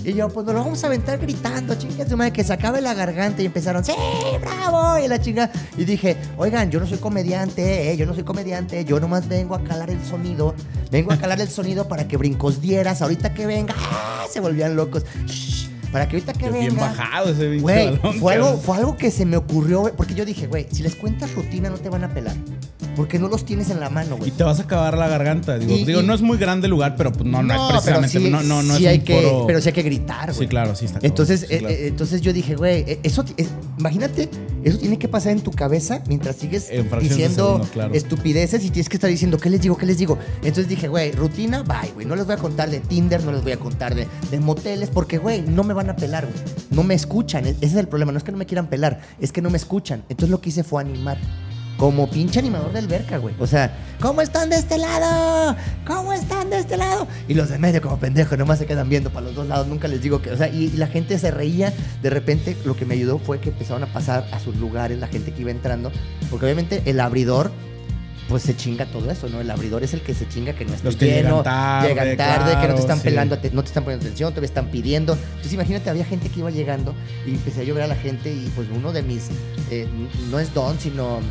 Y yo, pues nos lo vamos a aventar gritando, chinga su madre, que se acabe la garganta. Y empezaron, sí, bravo. Y la chinga. Y dije, oigan, yo no soy comediante, eh, yo no soy comediante, yo nomás vengo a calar el sonido. Vengo a calar el sonido para que brincos dieras. Ahorita que venga, ¡ah! se volvían locos. Shh, para que ahorita que Bien venga. bajado ese Güey, fue algo, fue algo que se me ocurrió, porque yo dije, güey, si les cuentas rutina no te van a pelar. Porque no los tienes en la mano, Y güey. te vas a acabar la garganta. Digo, Y- digo y- no es muy grande el lugar, pero pues no, no, es precisamente. sí- no, no, no sí es hay un que, Pero sí hay que gritar, güey. Sí, claro, sí está. Entonces, eh, claro. eh, entonces yo dije, güey, eh, eso, es- imagínate, eso tiene que pasar en tu cabeza mientras sigues diciendo segundo, claro. estupideces y tienes que estar diciendo, ¿qué les digo? ¿Qué les digo? Entonces dije, güey, rutina, bye, güey. No les voy a contar de Tinder, no les voy a contar de, de moteles, porque, güey, no me van a pelar, güey. No me escuchan. E- Ese es el problema. No es que no me quieran pelar, es que no me escuchan. Entonces lo que hice fue animar. Como pinche animador de alberca, güey. O sea, ¿cómo están de este lado? ¿Cómo están de este lado? Y los de medio como pendejos, nomás se quedan viendo para los dos lados. Nunca les digo que, o sea, y, y la gente se reía. De repente lo que me ayudó fue que empezaron a pasar a sus lugares la gente que iba entrando. Porque obviamente el abridor, pues se chinga todo eso, ¿no? El abridor es el que se chinga que no está Los que lleno, llegan tarde, llegan tarde, que no te están sí. pelando, no te están poniendo atención, te están pidiendo. Entonces imagínate, había gente que iba llegando y empecé a llover a la gente y pues uno de mis, eh, no es don, sino,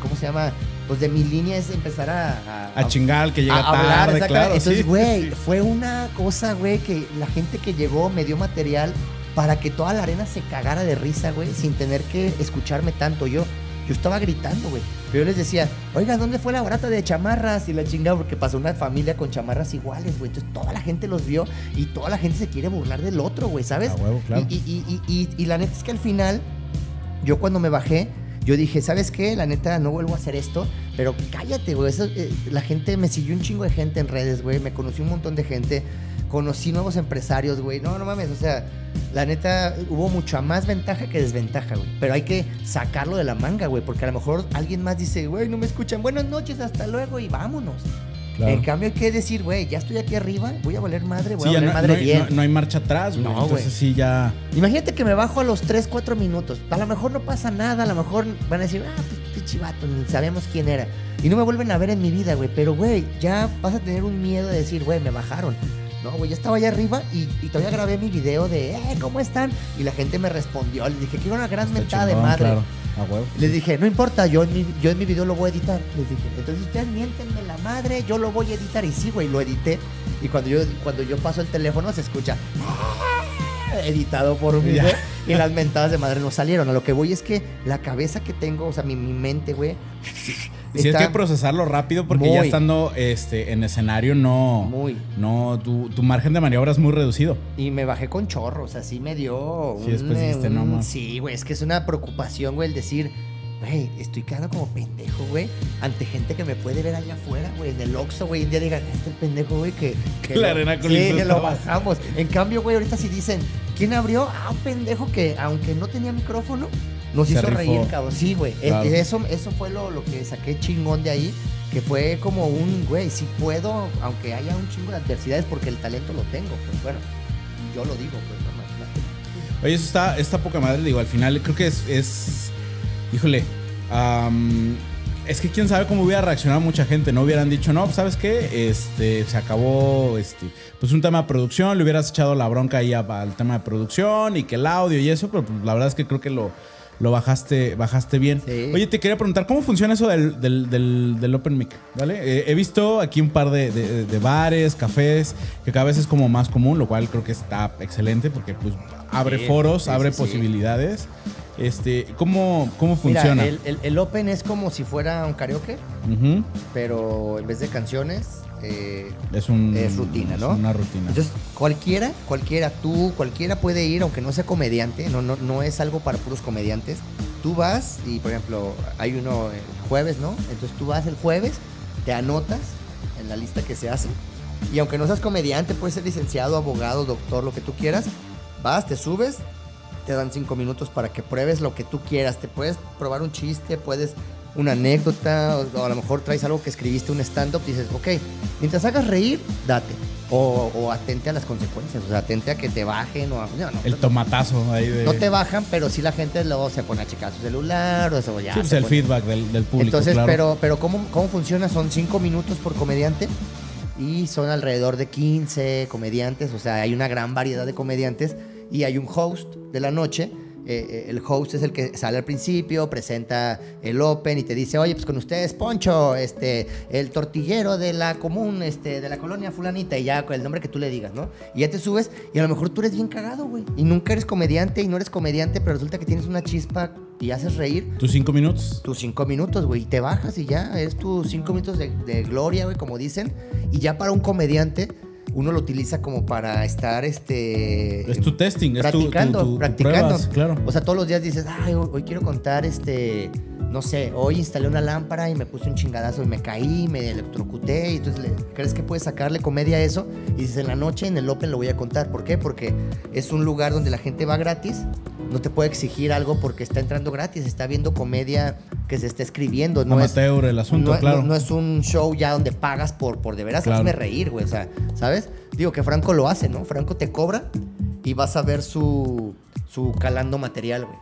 ¿cómo se llama? Pues de mi línea es empezar a... A chingar que llega a hablar, tarde, exactamente. claro. Entonces, güey, sí. fue una cosa, güey, que la gente que llegó me dio material para que toda la arena se cagara de risa, güey, sin tener que escucharme tanto. Yo, yo estaba gritando, güey. Pero yo les decía, oiga, ¿dónde fue la barata de chamarras? Y la chingada, porque pasó una familia con chamarras iguales, güey. Entonces toda la gente los vio y toda la gente se quiere burlar del otro, güey, ¿sabes? A huevo, claro. Y, y- y- y- y- y la neta es que al final, yo cuando me bajé, yo dije, ¿sabes qué? La neta, no vuelvo a hacer esto, pero cállate, güey. Eh, la gente me siguió un chingo de gente en redes, güey. Me conocí un montón de gente. Conocí nuevos empresarios, güey. No, no mames, o sea, la neta, hubo mucha más ventaja que desventaja, güey. Pero hay que sacarlo de la manga, güey, porque a lo mejor alguien más dice, güey, no me escuchan. Buenas noches, hasta luego y vámonos. Claro. En cambio, hay que decir, güey, ya estoy aquí arriba, voy a valer madre, voy Sí, a valer no, madre no hay, bien. no- no hay marcha atrás, güey. Entonces sí, ya. Imagínate que me bajo a los 3, 4 minutos. A lo mejor no pasa nada, a lo mejor van a decir, ah, pues pinche vato, ni sabemos quién era. Y no me vuelven a ver en mi vida, güey. Pero, güey, ya vas a tener un miedo de decir, güey, me bajaron. No, güey, yo estaba allá arriba y, y todavía grabé mi video de, eh, ¿cómo están? Y la gente me respondió. Le dije, quiero una gran Está mentada de madre. claro. Les dije, no importa, yo en, mi, yo en mi video lo voy a editar. Les dije, entonces ustedes miéntenme la madre, yo lo voy a editar. Y sí, güey, lo edité. Y cuando yo, cuando yo paso el teléfono se escucha "Ah", editado por mí, güey, Y las mentadas de madre no salieron. A lo que voy es que la cabeza que tengo, o sea, mi, mi mente, güey. Si es que procesarlo rápido porque ya estando este, en escenario no. Muy. No, tu, tu margen de maniobra es muy reducido. Y me bajé con chorros, así me dio. Sí, después eh, dijiste, no, ma. Sí, güey, es que es una preocupación, güey, el decir, güey, estoy quedando como pendejo, güey, ante gente que me puede ver allá afuera, güey, en el Oxxo, güey, un día digan, este pendejo, güey, que. que *laughs* La lo- arena con Sí, que lo bajamos. En cambio, güey, ahorita si dicen, ¿quién abrió? Ah, un pendejo que, aunque no tenía micrófono, nos Se hizo rifó. reír, cabrón. Sí, güey. Claro. Eso, eso fue lo, lo que saqué chingón de ahí. Que fue como un, güey, si puedo, aunque haya un chingo de adversidades, porque el talento lo tengo, pues bueno, yo lo digo, pues no más. Oye, eso está, está poca madre, digo, al final creo que es, es híjole, es que quién sabe cómo hubiera reaccionado mucha gente, no hubieran dicho, no, pues, ¿sabes qué? Este, se acabó, este, pues un tema de producción, le hubieras echado la bronca ahí al tema de producción y que el audio y eso, pero pues, la verdad es que creo que lo, lo bajaste, bajaste bien. Sí. Oye, te quería preguntar, ¿cómo funciona eso del, del, del- del Open Mic? ¿Vale? Eh, he visto aquí un par de, de- de bares, cafés, que cada vez es como más común, lo cual creo que está excelente porque pues abre Sí, foros, sí, abre posibilidades. Este, ¿cómo, cómo Mira, funciona? el, el- el Open es como si fuera un karaoke, pero en vez de canciones, eh, Es un Es rutina, ¿no? es una rutina. Entonces, cualquiera, cualquiera, tú, cualquiera puede ir, aunque no sea comediante, no, no, no es algo para puros comediantes. Tú vas y, por ejemplo, hay uno el jueves, ¿no? Entonces tú vas el jueves, te anotas en la lista que se hace. Y aunque no seas comediante, puedes ser licenciado, abogado, doctor, lo que tú quieras. Vas, te subes, te dan cinco minutos para que pruebes lo que tú quieras. Te puedes probar un chiste, puedes una anécdota, o, a lo mejor traes algo que escribiste, un stand-up, dices, ok, mientras hagas reír, date. O, o atente a las consecuencias, o sea, atente a que te bajen o a... no, no, el tomatazo ahí de. no te bajan, pero sí la gente luego se pone a checar su celular o eso ya. Sí, pues el pone- feedback del, del público. Entonces, claro. pero, pero ¿cómo, ¿cómo funciona? Son cinco minutos por comediante y son alrededor de 15 comediantes, o sea, hay una gran variedad de comediantes y hay un host de la noche. Eh, eh, el host es el que sale al principio, presenta el open y te dice, oye, pues con ustedes, Poncho, este, el tortillero de la común, este, de la colonia fulanita, y ya con el nombre que tú le digas, ¿no? Y ya te subes y a lo mejor tú eres bien cagado, güey. Y nunca eres comediante y no eres comediante, pero resulta que tienes una chispa y haces reír Tus cinco minutos. tus cinco minutos, güey. Y te bajas y ya, es tus cinco minutos de, de gloria, güey, como dicen. Y ya para un comediante, uno lo utiliza como para estar, este... Es tu testing, es tu- tu- practicando, tu- tu practicando. pruebas, claro. O sea, todos los días dices, ay, hoy, hoy quiero contar, este... No sé, hoy instalé una lámpara y me puse un chingadazo y me caí, me electrocuté. Y entonces, le- ¿crees que puedes sacarle comedia a eso? Y dices, en la noche en el Open lo voy a contar. ¿Por qué? Porque es un lugar donde la gente va gratis. No te puede exigir algo porque está entrando gratis. Está viendo comedia que se está escribiendo. No es, Amateur el asunto, no, claro. no- no es un show ya donde pagas por, por de veras Claro. hazme reír, güey. O sea, ¿sabes? Digo que Franco lo hace, ¿no? Franco te cobra y vas a ver su, su calando material, güey.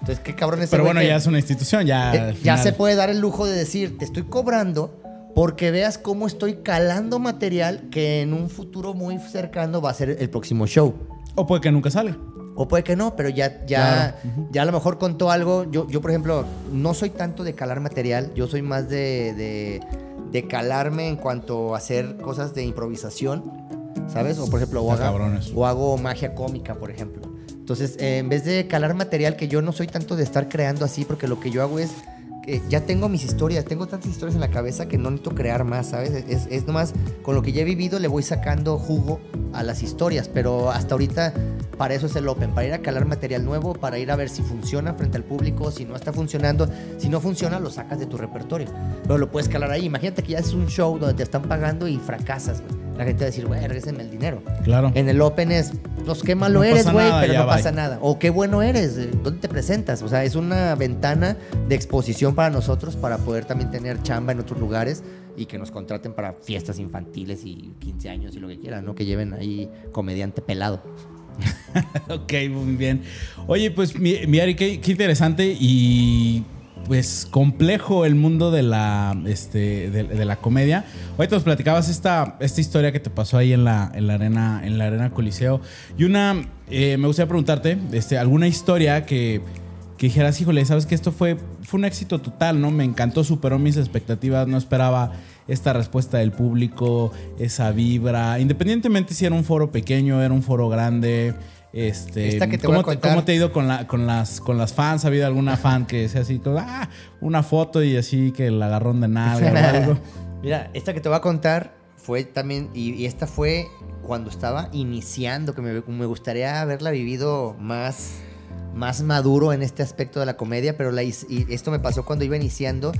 Entonces, qué cabrón ese Pero bueno, que- ya es una institución, ya. eh, ya se puede dar el lujo de decir, te estoy cobrando porque veas cómo estoy calando material que en un futuro muy cercano va a ser el próximo show. O puede que nunca sale. O puede que no, pero ya, ya, ya a lo mejor contó algo. Yo, yo, por ejemplo, no soy tanto de calar material. Yo soy más de, de, de calarme en cuanto a hacer cosas de improvisación, ¿sabes? O por ejemplo, o, haga- hago magia cómica, por ejemplo. Entonces, eh, en vez de calar material, que yo no soy tanto de estar creando así, porque lo que yo hago es que ya tengo mis historias, tengo tantas historias en la cabeza que no necesito crear más, ¿sabes? Es, es nomás con lo que ya he vivido le voy sacando jugo a las historias, pero hasta ahorita para eso es el Open, para ir a calar material nuevo, para ir a ver si funciona frente al público, si no está funcionando, si no funciona lo sacas de tu repertorio, pero lo puedes calar ahí. Imagínate que ya es un show donde te están pagando y fracasas, güey. La gente va a decir, güey, regrésenme el dinero. Claro. En el Open es, pues qué malo No eres, güey, pero no bye. pasa nada. O qué bueno eres, eh, ¿dónde te presentas? O sea, es una ventana de exposición para nosotros para poder también tener chamba en otros lugares y que nos contraten para fiestas infantiles y 15 años y lo que quieran, ¿no? Que lleven ahí comediante pelado. *laughs* ok, muy bien. Oye, pues mi, mi Ari, qué, qué interesante y pues complejo el mundo de la, este, de, de la comedia. Ahorita nos platicabas esta, esta historia que te pasó ahí en la, en la arena, en la arena Coliseo. Y una, eh, me gustaría preguntarte, este, alguna historia que, que dijeras, híjole, sabes que esto fue, fue un éxito total, ¿no? Me encantó, superó mis expectativas, no esperaba esta respuesta del público, esa vibra, independientemente si era un foro pequeño, era un foro grande. Este, Esta que te ¿cómo, voy a contar. ¿Cómo te ha ido con, la, con, las, con las fans? ¿Ha habido alguna fan que sea así, como, ah, una foto y así que el agarrón de nalga o algo? *laughs* Mira, esta que te voy a contar fue también, y, y esta fue cuando estaba iniciando, que me, me gustaría haberla vivido más, más maduro en este aspecto de la comedia, pero la, y esto me pasó cuando iba iniciando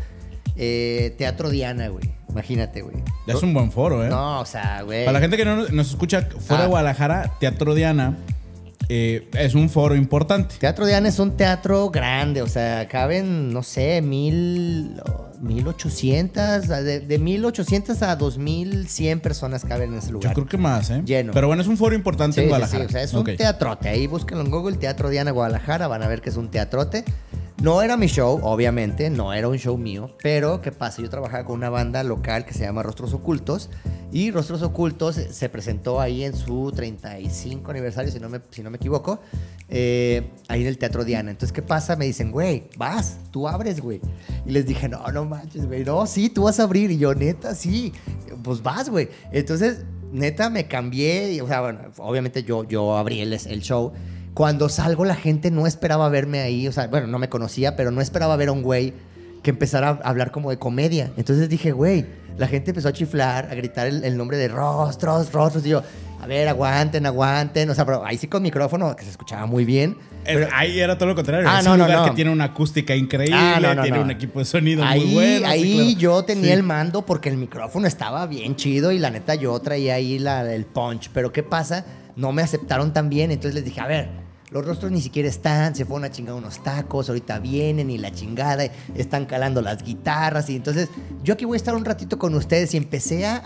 eh, Teatro Diana, güey. Imagínate, güey. Es un buen foro, ¿eh? No, o sea, güey. Para la gente que no nos- nos escucha fuera Ah. de Guadalajara, Teatro Diana eh, es un foro importante. Teatro Diana es un teatro grande, o sea, caben, no sé, mil, mil ochocientas, de, de mil ochocientas a dos mil cien personas caben en ese Yo lugar. creo que más, ¿eh? Lleno. Pero bueno, es un foro importante Sí, en Guadalajara. sí, o sea, es Ok. un teatrote. Ahí búsquenlo en Google, Teatro Diana Guadalajara, van a ver que es un teatrote. No era mi show, obviamente, no era un show mío, pero ¿qué pasa? Yo trabajaba con una banda local que se llama Rostros Ocultos y Rostros Ocultos se presentó ahí en su 35 aniversario, si no me, si no me equivoco, eh, ahí en el Teatro Diana. Entonces, ¿qué pasa? Me dicen, güey, vas, tú abres, güey. Y les dije, no, no manches, güey, no, sí, tú vas a abrir. Y yo, neta, sí, pues vas, güey. Entonces, neta, me cambié, y, o sea, bueno, obviamente yo, yo abrí el, el show. Cuando salgo, la gente no esperaba verme ahí, o sea, bueno, no me conocía, pero no esperaba ver a un güey que empezara a hablar como de comedia. Entonces dije, güey, la gente empezó a chiflar, a gritar el, el nombre de rostros, rostros, y yo, a ver, aguanten, aguanten, o sea, pero ahí sí con micrófono, que se escuchaba muy bien. Eh, Ahí era todo lo contrario. Ah, es no, un no, lugar no. que tiene una acústica increíble, Ah, no, no, tiene un equipo de sonido ahí, muy bueno. sí, Ahí claro. yo tenía Sí. el mando porque el micrófono estaba bien chido y la neta yo traía ahí la, el punch. Pero ¿qué pasa? No me aceptaron tan bien, entonces les dije, a ver, los rostros ni siquiera están, se fueron a chingar unos tacos, ahorita vienen y la chingada, están calando las guitarras y entonces yo aquí voy a estar un ratito con ustedes y empecé a,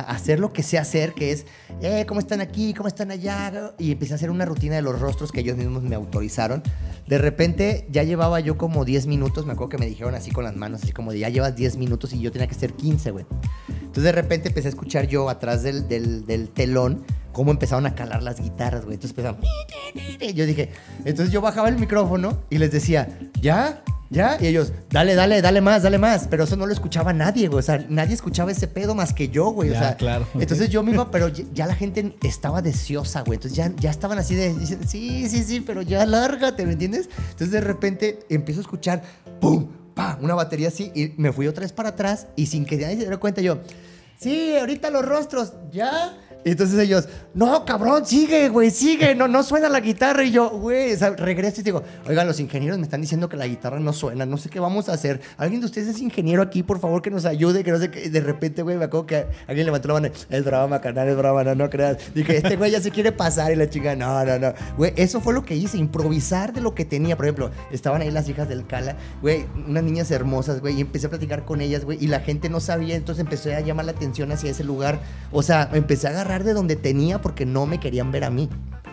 hacer lo que sé hacer, que es, eh, ¿cómo están aquí? ¿Cómo están allá? Y empecé a hacer una rutina de los rostros que ellos mismos me autorizaron. De repente ya llevaba yo como 10 minutos, me acuerdo que me dijeron así con las manos, así como de ya llevas 10 minutos y yo tenía que ser 15, güey. Entonces de repente empecé a escuchar yo atrás del telón cómo empezaron a calar las guitarras, güey. Entonces empezaron... Yo dije, entonces yo bajaba el micrófono y les decía, ¿ya? ¿Ya? Y ellos, dale, dale, dale más, dale más. Pero eso no lo escuchaba nadie, güey. O sea, nadie escuchaba ese pedo más que yo, güey. O Ya, sea, claro. Entonces *laughs* yo me iba, pero ya, la gente estaba deseosa, güey. Entonces ya, ya estaban así de, sí, sí, sí, pero ya lárgate, ¿me entiendes? Entonces de repente empiezo a escuchar, ¡pum! ¡pa! Una batería así y me fui otra vez para atrás y sin que nadie se diera cuenta yo, sí, ahorita los rostros, ¿ya? Y entonces ellos, no, cabrón, sigue, güey, sigue, no, no suena la guitarra. Y yo, güey, o sea, regreso y digo, oigan, los ingenieros me están diciendo que la guitarra no suena, no sé qué vamos a hacer. ¿Alguien de ustedes es ingeniero aquí, por favor, que nos ayude? Que no sé qué. De repente, güey, me acuerdo que alguien levantó la mano, es broma, canal, es broma, no, no creas. Dije, este güey ya se quiere pasar y la chica, no, no, no. Güey, eso fue lo que hice, improvisar de lo que tenía. Por ejemplo, estaban ahí las hijas del Cala, güey, unas niñas hermosas, güey, y empecé a platicar con ellas, güey, y la gente no sabía, entonces empecé a llamar la atención hacia ese lugar. O sea, empecé a agarrar de donde tenía porque no me querían ver a mí.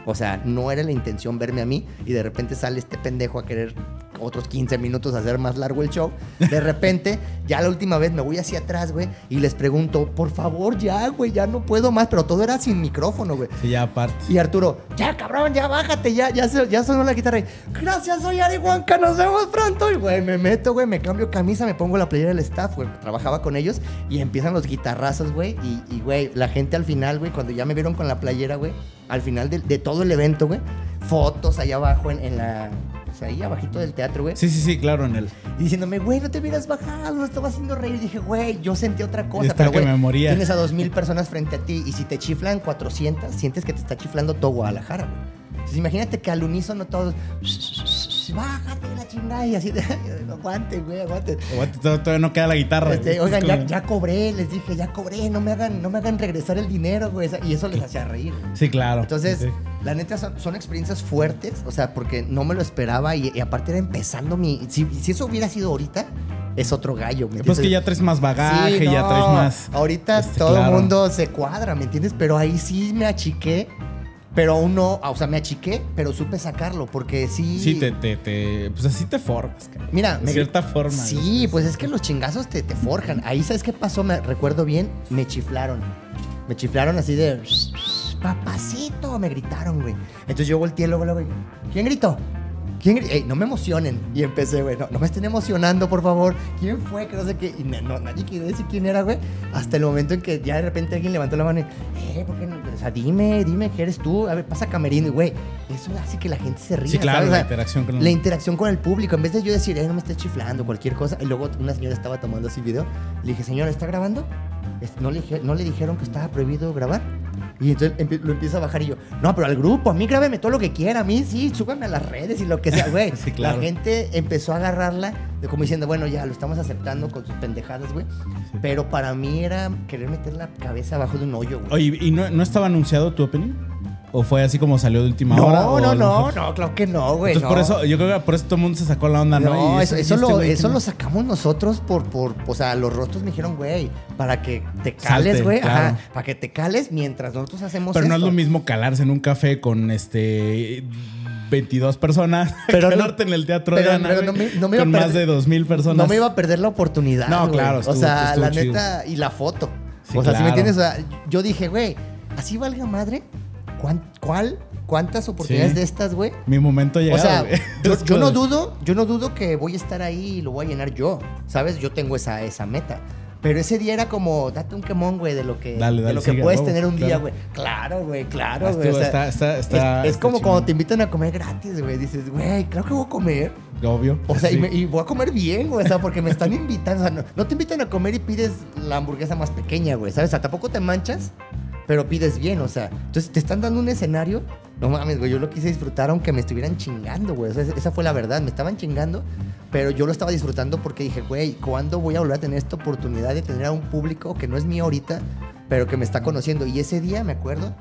O sea, no era la intención verme a mí y de repente sale este pendejo a querer otros 15 minutos hacer más largo el show. De repente, *laughs* ya la última vez me voy hacia atrás, güey, y les pregunto, por favor, ya, güey, ya no puedo más, pero todo era sin micrófono, güey. Sí, ya aparte. Y Arturo, ya cabrón, ya bájate, ya, ya, se- ya sonó la guitarra. Y, Gracias, soy Ari Huanca, nos vemos pronto. Y güey, me meto, güey, me cambio camisa, me pongo la playera del staff, güey. Trabajaba con ellos y empiezan los guitarrazos, güey. Y, y, güey, la gente al final, güey, cuando ya me vieron con la playera, güey, al final de, de todo el evento, güey, fotos allá abajo en, en la. Ahí abajito del teatro, güey. Sí, sí, sí, claro, en el. Y diciéndome, güey, no te hubieras bajado, no estaba haciendo reír. Dije, güey, yo sentí otra cosa. Pero, que güey, me moría. tienes a dos mil personas frente a ti y si te chiflan 400, sientes que te está chiflando todo Guadalajara, güey. Entonces, imagínate que al unísono todos, bájate la chingada y así, de, *laughs* aguante, güey, aguante. Aguante, Todavía no queda la guitarra. Este, oigan, ya, cobré, les dije, ya cobré, no me hagan, no me hagan regresar el dinero, güey. Y eso les hacía reír. Sí, claro. Entonces, Sí, la neta son, son experiencias fuertes, o sea, porque no me lo esperaba y, y aparte era empezando mi... Si, si eso hubiera sido ahorita, es otro gallo, ¿me Pues que ya traes más bagaje, Sí, ya traes más. Ahorita este, todo el claro. mundo se cuadra, ¿me entiendes? Pero ahí sí me achiqué Pero aún no, o sea, me achiqué, pero supe sacarlo, porque sí. Sí, te, te, te- pues así te formas, cara. Mira, de cierta forma. Sí, pues es que los chingazos te, te forjan. Ahí, ¿sabes qué pasó? Me recuerdo bien, me chiflaron. Me chiflaron así de. Papacito, me gritaron, güey. Entonces yo volteé luego, luego. ¿Quién gritó? ¿Quién gri- Ey, no me emocionen. Y empecé, güey. No, no me estén emocionando, por favor. ¿Quién fue? Que no sé qué. Y no, nadie quiere decir quién era, güey. Hasta el momento en que ya de repente alguien levantó la mano y, eh, ¿por qué no? O sea, dime, dime que eres tú. A ver, pasa camerino. Y, güey, eso hace que la gente se ría. Sí, claro, ¿sabes? La interacción con el- La interacción con el público. En vez de yo decir, eh, no me estés chiflando, cualquier cosa. Y luego una señora estaba tomando así video. Le dije, señora, ¿está grabando? ¿No le, dije- ¿No le dijeron que estaba prohibido grabar? Y entonces lo empieza a bajar y yo, no, pero al grupo, a mí grábeme todo lo que quiera, a mí sí, súbame a las redes y lo que sea, *laughs* güey. Sí, claro. La gente empezó a agarrarla de como diciendo, bueno, ya lo estamos aceptando con sus pendejadas, güey. Pero para mí era querer meter la cabeza abajo de un hoyo, güey. Oye, ¿y no, no estaba anunciado tu opening? ¿O fue así como salió de última No, hora? o no, no, mejor- no, claro que no, güey. Entonces, no. por eso, yo creo que por eso todo el mundo se sacó la onda, ¿no? No, Y eso, lo, eso ¿quién lo sacamos nosotros por, por, o sea, los rostros me dijeron, güey, para que te cales, Salte, güey, claro. ajá, para que te cales mientras nosotros hacemos Pero no es lo mismo calarse en un café con este 22 personas *laughs* Pero no- en el teatro pero- de Ana, pero no me- no me iba con a más perder- de 2000 personas. No me iba a perder la oportunidad. No, güey. claro, O estuvo- sea, estuvo la chido. neta, y la foto. Sí, o sea, si me entiendes, O sea, yo dije, güey, así valga madre. ¿Cuán- ¿Cuál? ¿Cuántas oportunidades Sí. de estas, güey? Mi momento ha O llegado. sea, yo, *laughs* yo no de- dudo, yo no dudo que voy a estar ahí y lo voy a llenar yo. ¿Sabes? Yo tengo esa, esa meta. Pero ese día era como, date un quemón, güey, de lo que, Dale, de dale, lo que sigue, puedes tener un día, claro. güey. Claro, güey, claro, Ah, güey. o sea, está- está- está- es, es como chingón. cuando te invitan a comer gratis, güey. Dices, güey, claro que voy a comer. Obvio. O sea, y, sí. me- y voy a comer bien, güey. O sea, porque me están invitando. O sea, no, no te invitan a comer y pides la hamburguesa más pequeña, güey. ¿Sabes? O sea, tampoco te manchas, pero pides bien, o sea. Entonces, te están dando un escenario. No mames, güey. Yo lo quise disfrutar aunque me estuvieran chingando, güey. O sea, esa fue la verdad. Me estaban chingando, pero yo lo estaba disfrutando porque dije, güey, ¿cuándo voy a volver a tener esta oportunidad de tener a un público que no es mío ahorita, pero que me está conociendo? Y ese día, me acuerdo.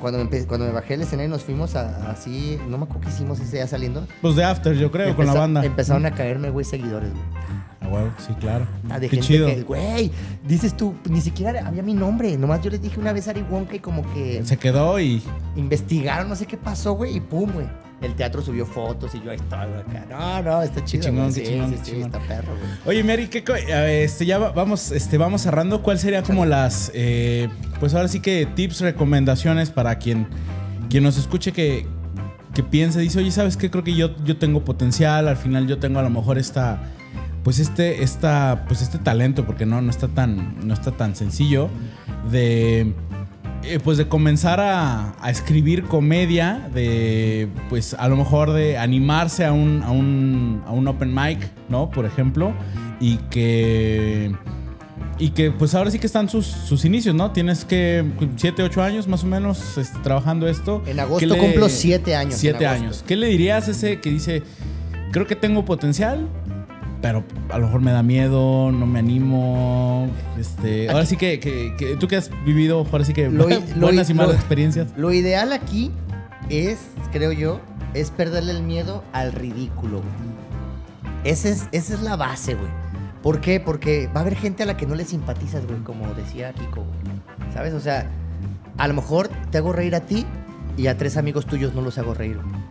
Cuando me, cuando me bajé del escenario y nos fuimos a- así, no me acuerdo qué hicimos ese día saliendo. Pues de After, yo creo, con la banda. Empezaron a caerme, güey, seguidores, güey. Huevo, sí, claro. Ah, de Qué gente chido. que, güey, dices tú, ni siquiera había mi nombre. Nomás yo les dije una vez a Ari Wonka y como que Se quedó y investigaron, no sé qué pasó, güey, y pum, güey. El teatro subió fotos y yo ahí estaba acá. No, no, está chido. chingón, qué chingón, sí, qué sí, chingón. está perro, güey. Oye, Mary, ¿qué co- eh, este, ya va- vamos, este, vamos cerrando. ¿Cuál sería como las, eh, pues ahora sí que tips, recomendaciones para quien, quien nos escuche que, que piense, dice, oye, ¿sabes qué? Creo que yo, yo tengo potencial, al final yo tengo a lo mejor esta, pues este, esta, pues este talento, porque no, no está tan, no está tan sencillo de, eh, pues de comenzar a, a escribir comedia, de, pues a lo mejor de animarse a un, a un, a un open mic, ¿no? Por ejemplo, y que... Y que pues ahora sí que están sus, sus inicios, ¿no? Tienes que 7, 8 años más o menos este, trabajando esto. En ¿Qué agosto le- cumplo siete años. en Siete agosto. años. ¿Qué le dirías a ese que dice, creo que tengo potencial, pero a lo mejor me da miedo, no me animo? Este, ahora sí que, que- que tú que has vivido, ahora sí que Lo i- lo buenas y malas lo- experiencias. Lo ideal aquí es, creo yo, es perderle el miedo al ridículo, güey. Ese es, esa es la base, güey. ¿Por qué? Porque va a haber gente a la que no le simpatizas, güey, como decía Kiko, güey. ¿Sabes? O sea, a lo mejor te hago reír a ti y a tres amigos tuyos no los hago reír, güey.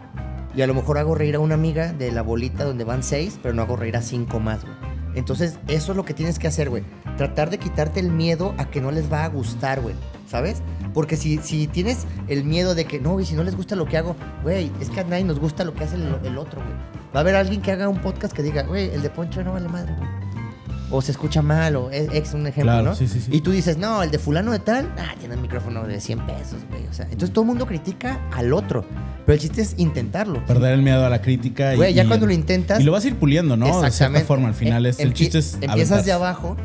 Y a lo mejor hago reír a una amiga de la bolita donde van seis, pero no hago reír a cinco más, güey. Entonces, eso es lo que tienes que hacer, güey. Tratar de quitarte el miedo a que no les va a gustar, güey. ¿Sabes? Porque si, si tienes el miedo de que, no, güey, si no les gusta lo que hago, güey, es que a nadie nos gusta lo que hace el, el otro, güey. Va a haber alguien que haga un podcast que diga, güey, el de Poncho no vale madre, güey. O se escucha mal, o es, es un ejemplo, Claro, ¿no? sí, sí, sí. Y tú dices, no, el de fulano de tal, ah, tiene un micrófono de 100 pesos, güey. O sea, entonces todo el mundo critica al otro. Pero el chiste es intentarlo. Perder el miedo a la crítica. y- Güey, ya y- cuando lo intentas. Y lo vas a ir puliendo, ¿no? De cierta forma, al final es, el chiste es Empiezas de abajo,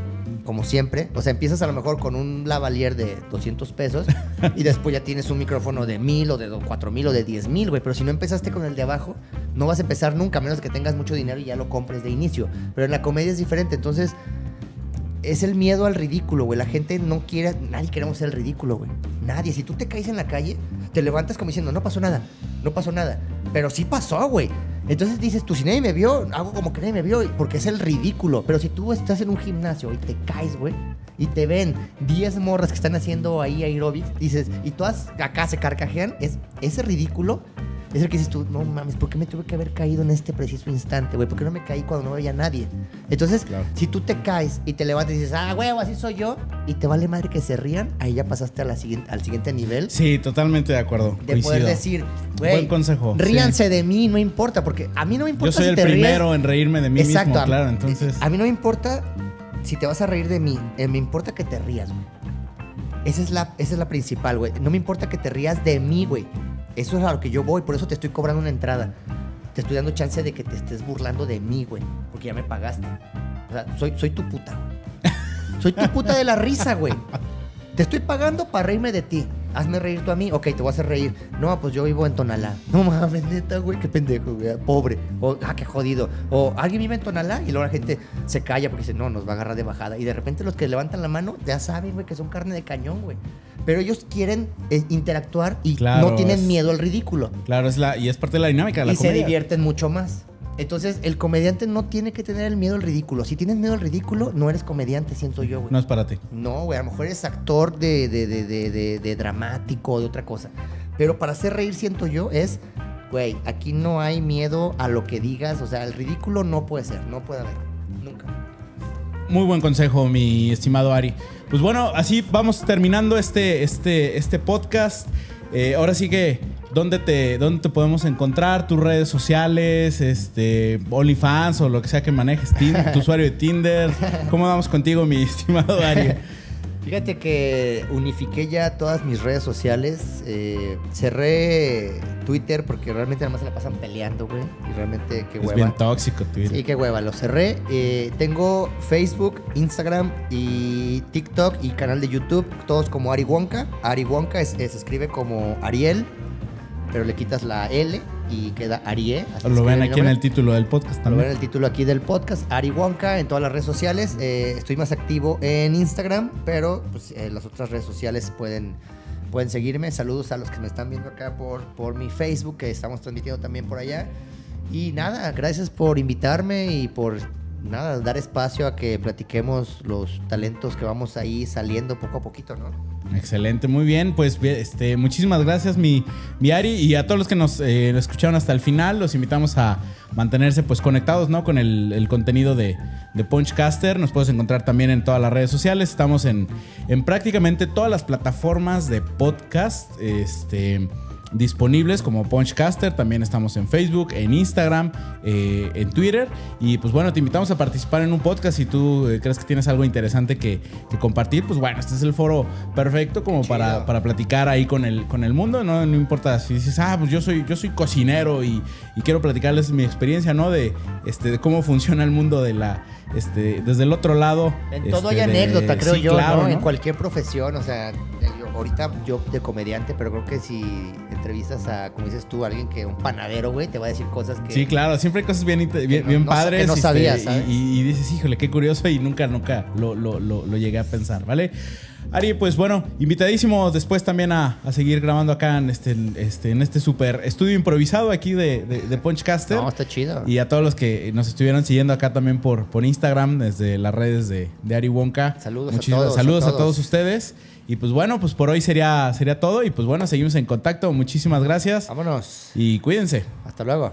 como siempre. O sea, empiezas a lo mejor con un lavalier de 200 pesos *laughs* y después ya tienes un micrófono de 1000 o de 4000 o de 10000, güey. Pero si no empezaste con el de abajo, no vas a empezar nunca, a menos que tengas mucho dinero y ya lo compres de inicio. Pero en la comedia es diferente. Entonces, es el miedo al ridículo, güey. La gente no quiere, nadie queremos ser el ridículo, güey. Nadie. Si tú te caes en la calle, te levantas como diciendo, no pasó nada, no pasó nada. Pero sí pasó, güey. Entonces dices, tú, si nadie me vio, hago como que nadie me vio, porque es el ridículo. Pero si tú estás en un gimnasio y te caes, güey, y te ven 10 morras que están haciendo ahí aerobics, dices, y todas acá se carcajean, es ese ridículo. Es el que dices tú, no mames, ¿por qué me tuve que haber caído en este preciso instante, güey? ¿Por qué no me caí cuando no había nadie? Entonces, Claro. si tú te caes y te levantas y dices, ah, huevo, así soy yo, y te vale madre que se rían, ahí ya pasaste a la siguiente, al siguiente nivel Sí, totalmente de acuerdo. de poder decir, güey, Buen consejo, ríanse de mí, no importa, porque a mí no me Yo importa soy si el te ríes. primero en reírme de mí Exacto, mismo, a- claro. Entonces, A mí no me importa si te vas a reír de mí, eh, me importa que te rías, güey. Esa es la, esa es la principal, güey. No me importa que te rías de mí, güey. Eso es a lo que yo voy, por eso te estoy cobrando una entrada. Te estoy dando chance de que te estés burlando de mí, güey. Porque ya me pagaste. O sea, soy, soy tu puta. Soy tu puta de la risa, güey. Te estoy pagando para reírme de ti. Hazme reír tú a mí. Ok, te voy a hacer reír. No, pues yo vivo en Tonalá. No mames, neta, güey, qué pendejo, güey. Pobre. O, ah, qué jodido. O alguien vive en Tonalá y luego la gente se calla porque dice, no, nos va a agarrar de bajada. Y de repente los que levantan la mano ya saben, güey, que son carne de cañón, güey. Pero ellos quieren eh, interactuar y Claro, no tienen es- miedo al ridículo. claro, es la, y es parte de la dinámica de la Y se divierten mucho más. Entonces, el comediante no tiene que tener el miedo al ridículo. Si tienes miedo al ridículo, no eres comediante, siento yo, güey. No es para ti. No, güey, a lo mejor eres actor de, de, de, de, de- de dramático o de otra cosa. Pero para hacer reír, siento yo, es, güey, aquí no hay miedo a lo que digas. O sea, el ridículo no puede ser, no puede haber. Nunca. Muy buen consejo, mi estimado Ari. Pues bueno, así vamos terminando este, este, este podcast. Eh, ahora sí que, ¿dónde te, ¿dónde podemos encontrar? Tus redes sociales, este, OnlyFans o lo que sea que manejes, tu usuario de Tinder. ¿Cómo vamos contigo, mi *laughs* estimado Ari? Fíjate que unifiqué ya todas mis redes sociales. eh, cerré Twitter porque realmente nada más se la pasan peleando, güey. Y realmente qué Es hueva. bien tóxico, Twitter. Sí, qué hueva, lo cerré. Eh, tengo Facebook, Instagram y TikTok y canal de YouTube, todos como Ari Wonka. Ari Wonka es- es- se escribe como Ariel, pero le quitas la L y queda Arie. se Lo ven aquí en el título del podcast Lo ven en también. el título aquí del podcast, Ari Wonka, en todas las redes sociales. Eh, estoy más activo en Instagram, pero pues, eh, las otras redes sociales pueden, pueden seguirme. Saludos a los que me están viendo acá por, por mi Facebook, que estamos transmitiendo también por allá. Y nada, gracias por invitarme y por nada, dar espacio a que platiquemos los talentos que vamos ahí saliendo poco a poquito, ¿no? Excelente, muy bien. Pues este, muchísimas gracias, mi, Ari. Y a todos los que nos eh, escucharon hasta el final, los invitamos a mantenerse pues conectados ¿no? con el, el contenido de, de Punchcaster. Nos puedes encontrar también en todas las redes sociales. Estamos en, en prácticamente todas las plataformas de podcast. Este disponibles como Punchcaster. También estamos en Facebook, en Instagram, eh, en Twitter. Y pues bueno, te invitamos a participar en un podcast. Si tú eh, crees que tienes algo interesante que, que compartir, pues bueno, este es el foro perfecto como para, para platicar ahí con el, con el mundo. ¿no? no importa si dices, ah, pues yo soy, yo soy cocinero y, y quiero platicarles mi experiencia, ¿no? De, este, de cómo funciona el mundo de la, este, desde el otro lado. En todo este, hay de- anécdota, creo sí, yo, claro, ¿no? En cualquier profesión, o sea, ahorita yo de comediante, pero creo que si entrevistas a, como dices tú, a alguien que un panadero, güey, te va a decir cosas que... Sí, claro, siempre hay cosas bien, bien, no- bien no sa- que padres. no este, sabías, y- ¿sabes? Y, y dices, híjole, qué curioso y nunca, nunca lo, lo- lo- lo llegué a pensar, ¿vale? Ari, pues bueno, invitadísimo después también a, a seguir grabando acá en este, este, en este super estudio improvisado aquí de, de, de Punchcaster. No, está chido. Y a todos los que nos estuvieron siguiendo acá también por, por Instagram, desde las redes de, de Ari Wonka. Saludos a todos, saludos a todos. todos. ustedes. Y pues bueno, pues por hoy sería, sería todo. Y pues bueno, seguimos en contacto. Muchísimas gracias. Vámonos. Y cuídense. Hasta luego.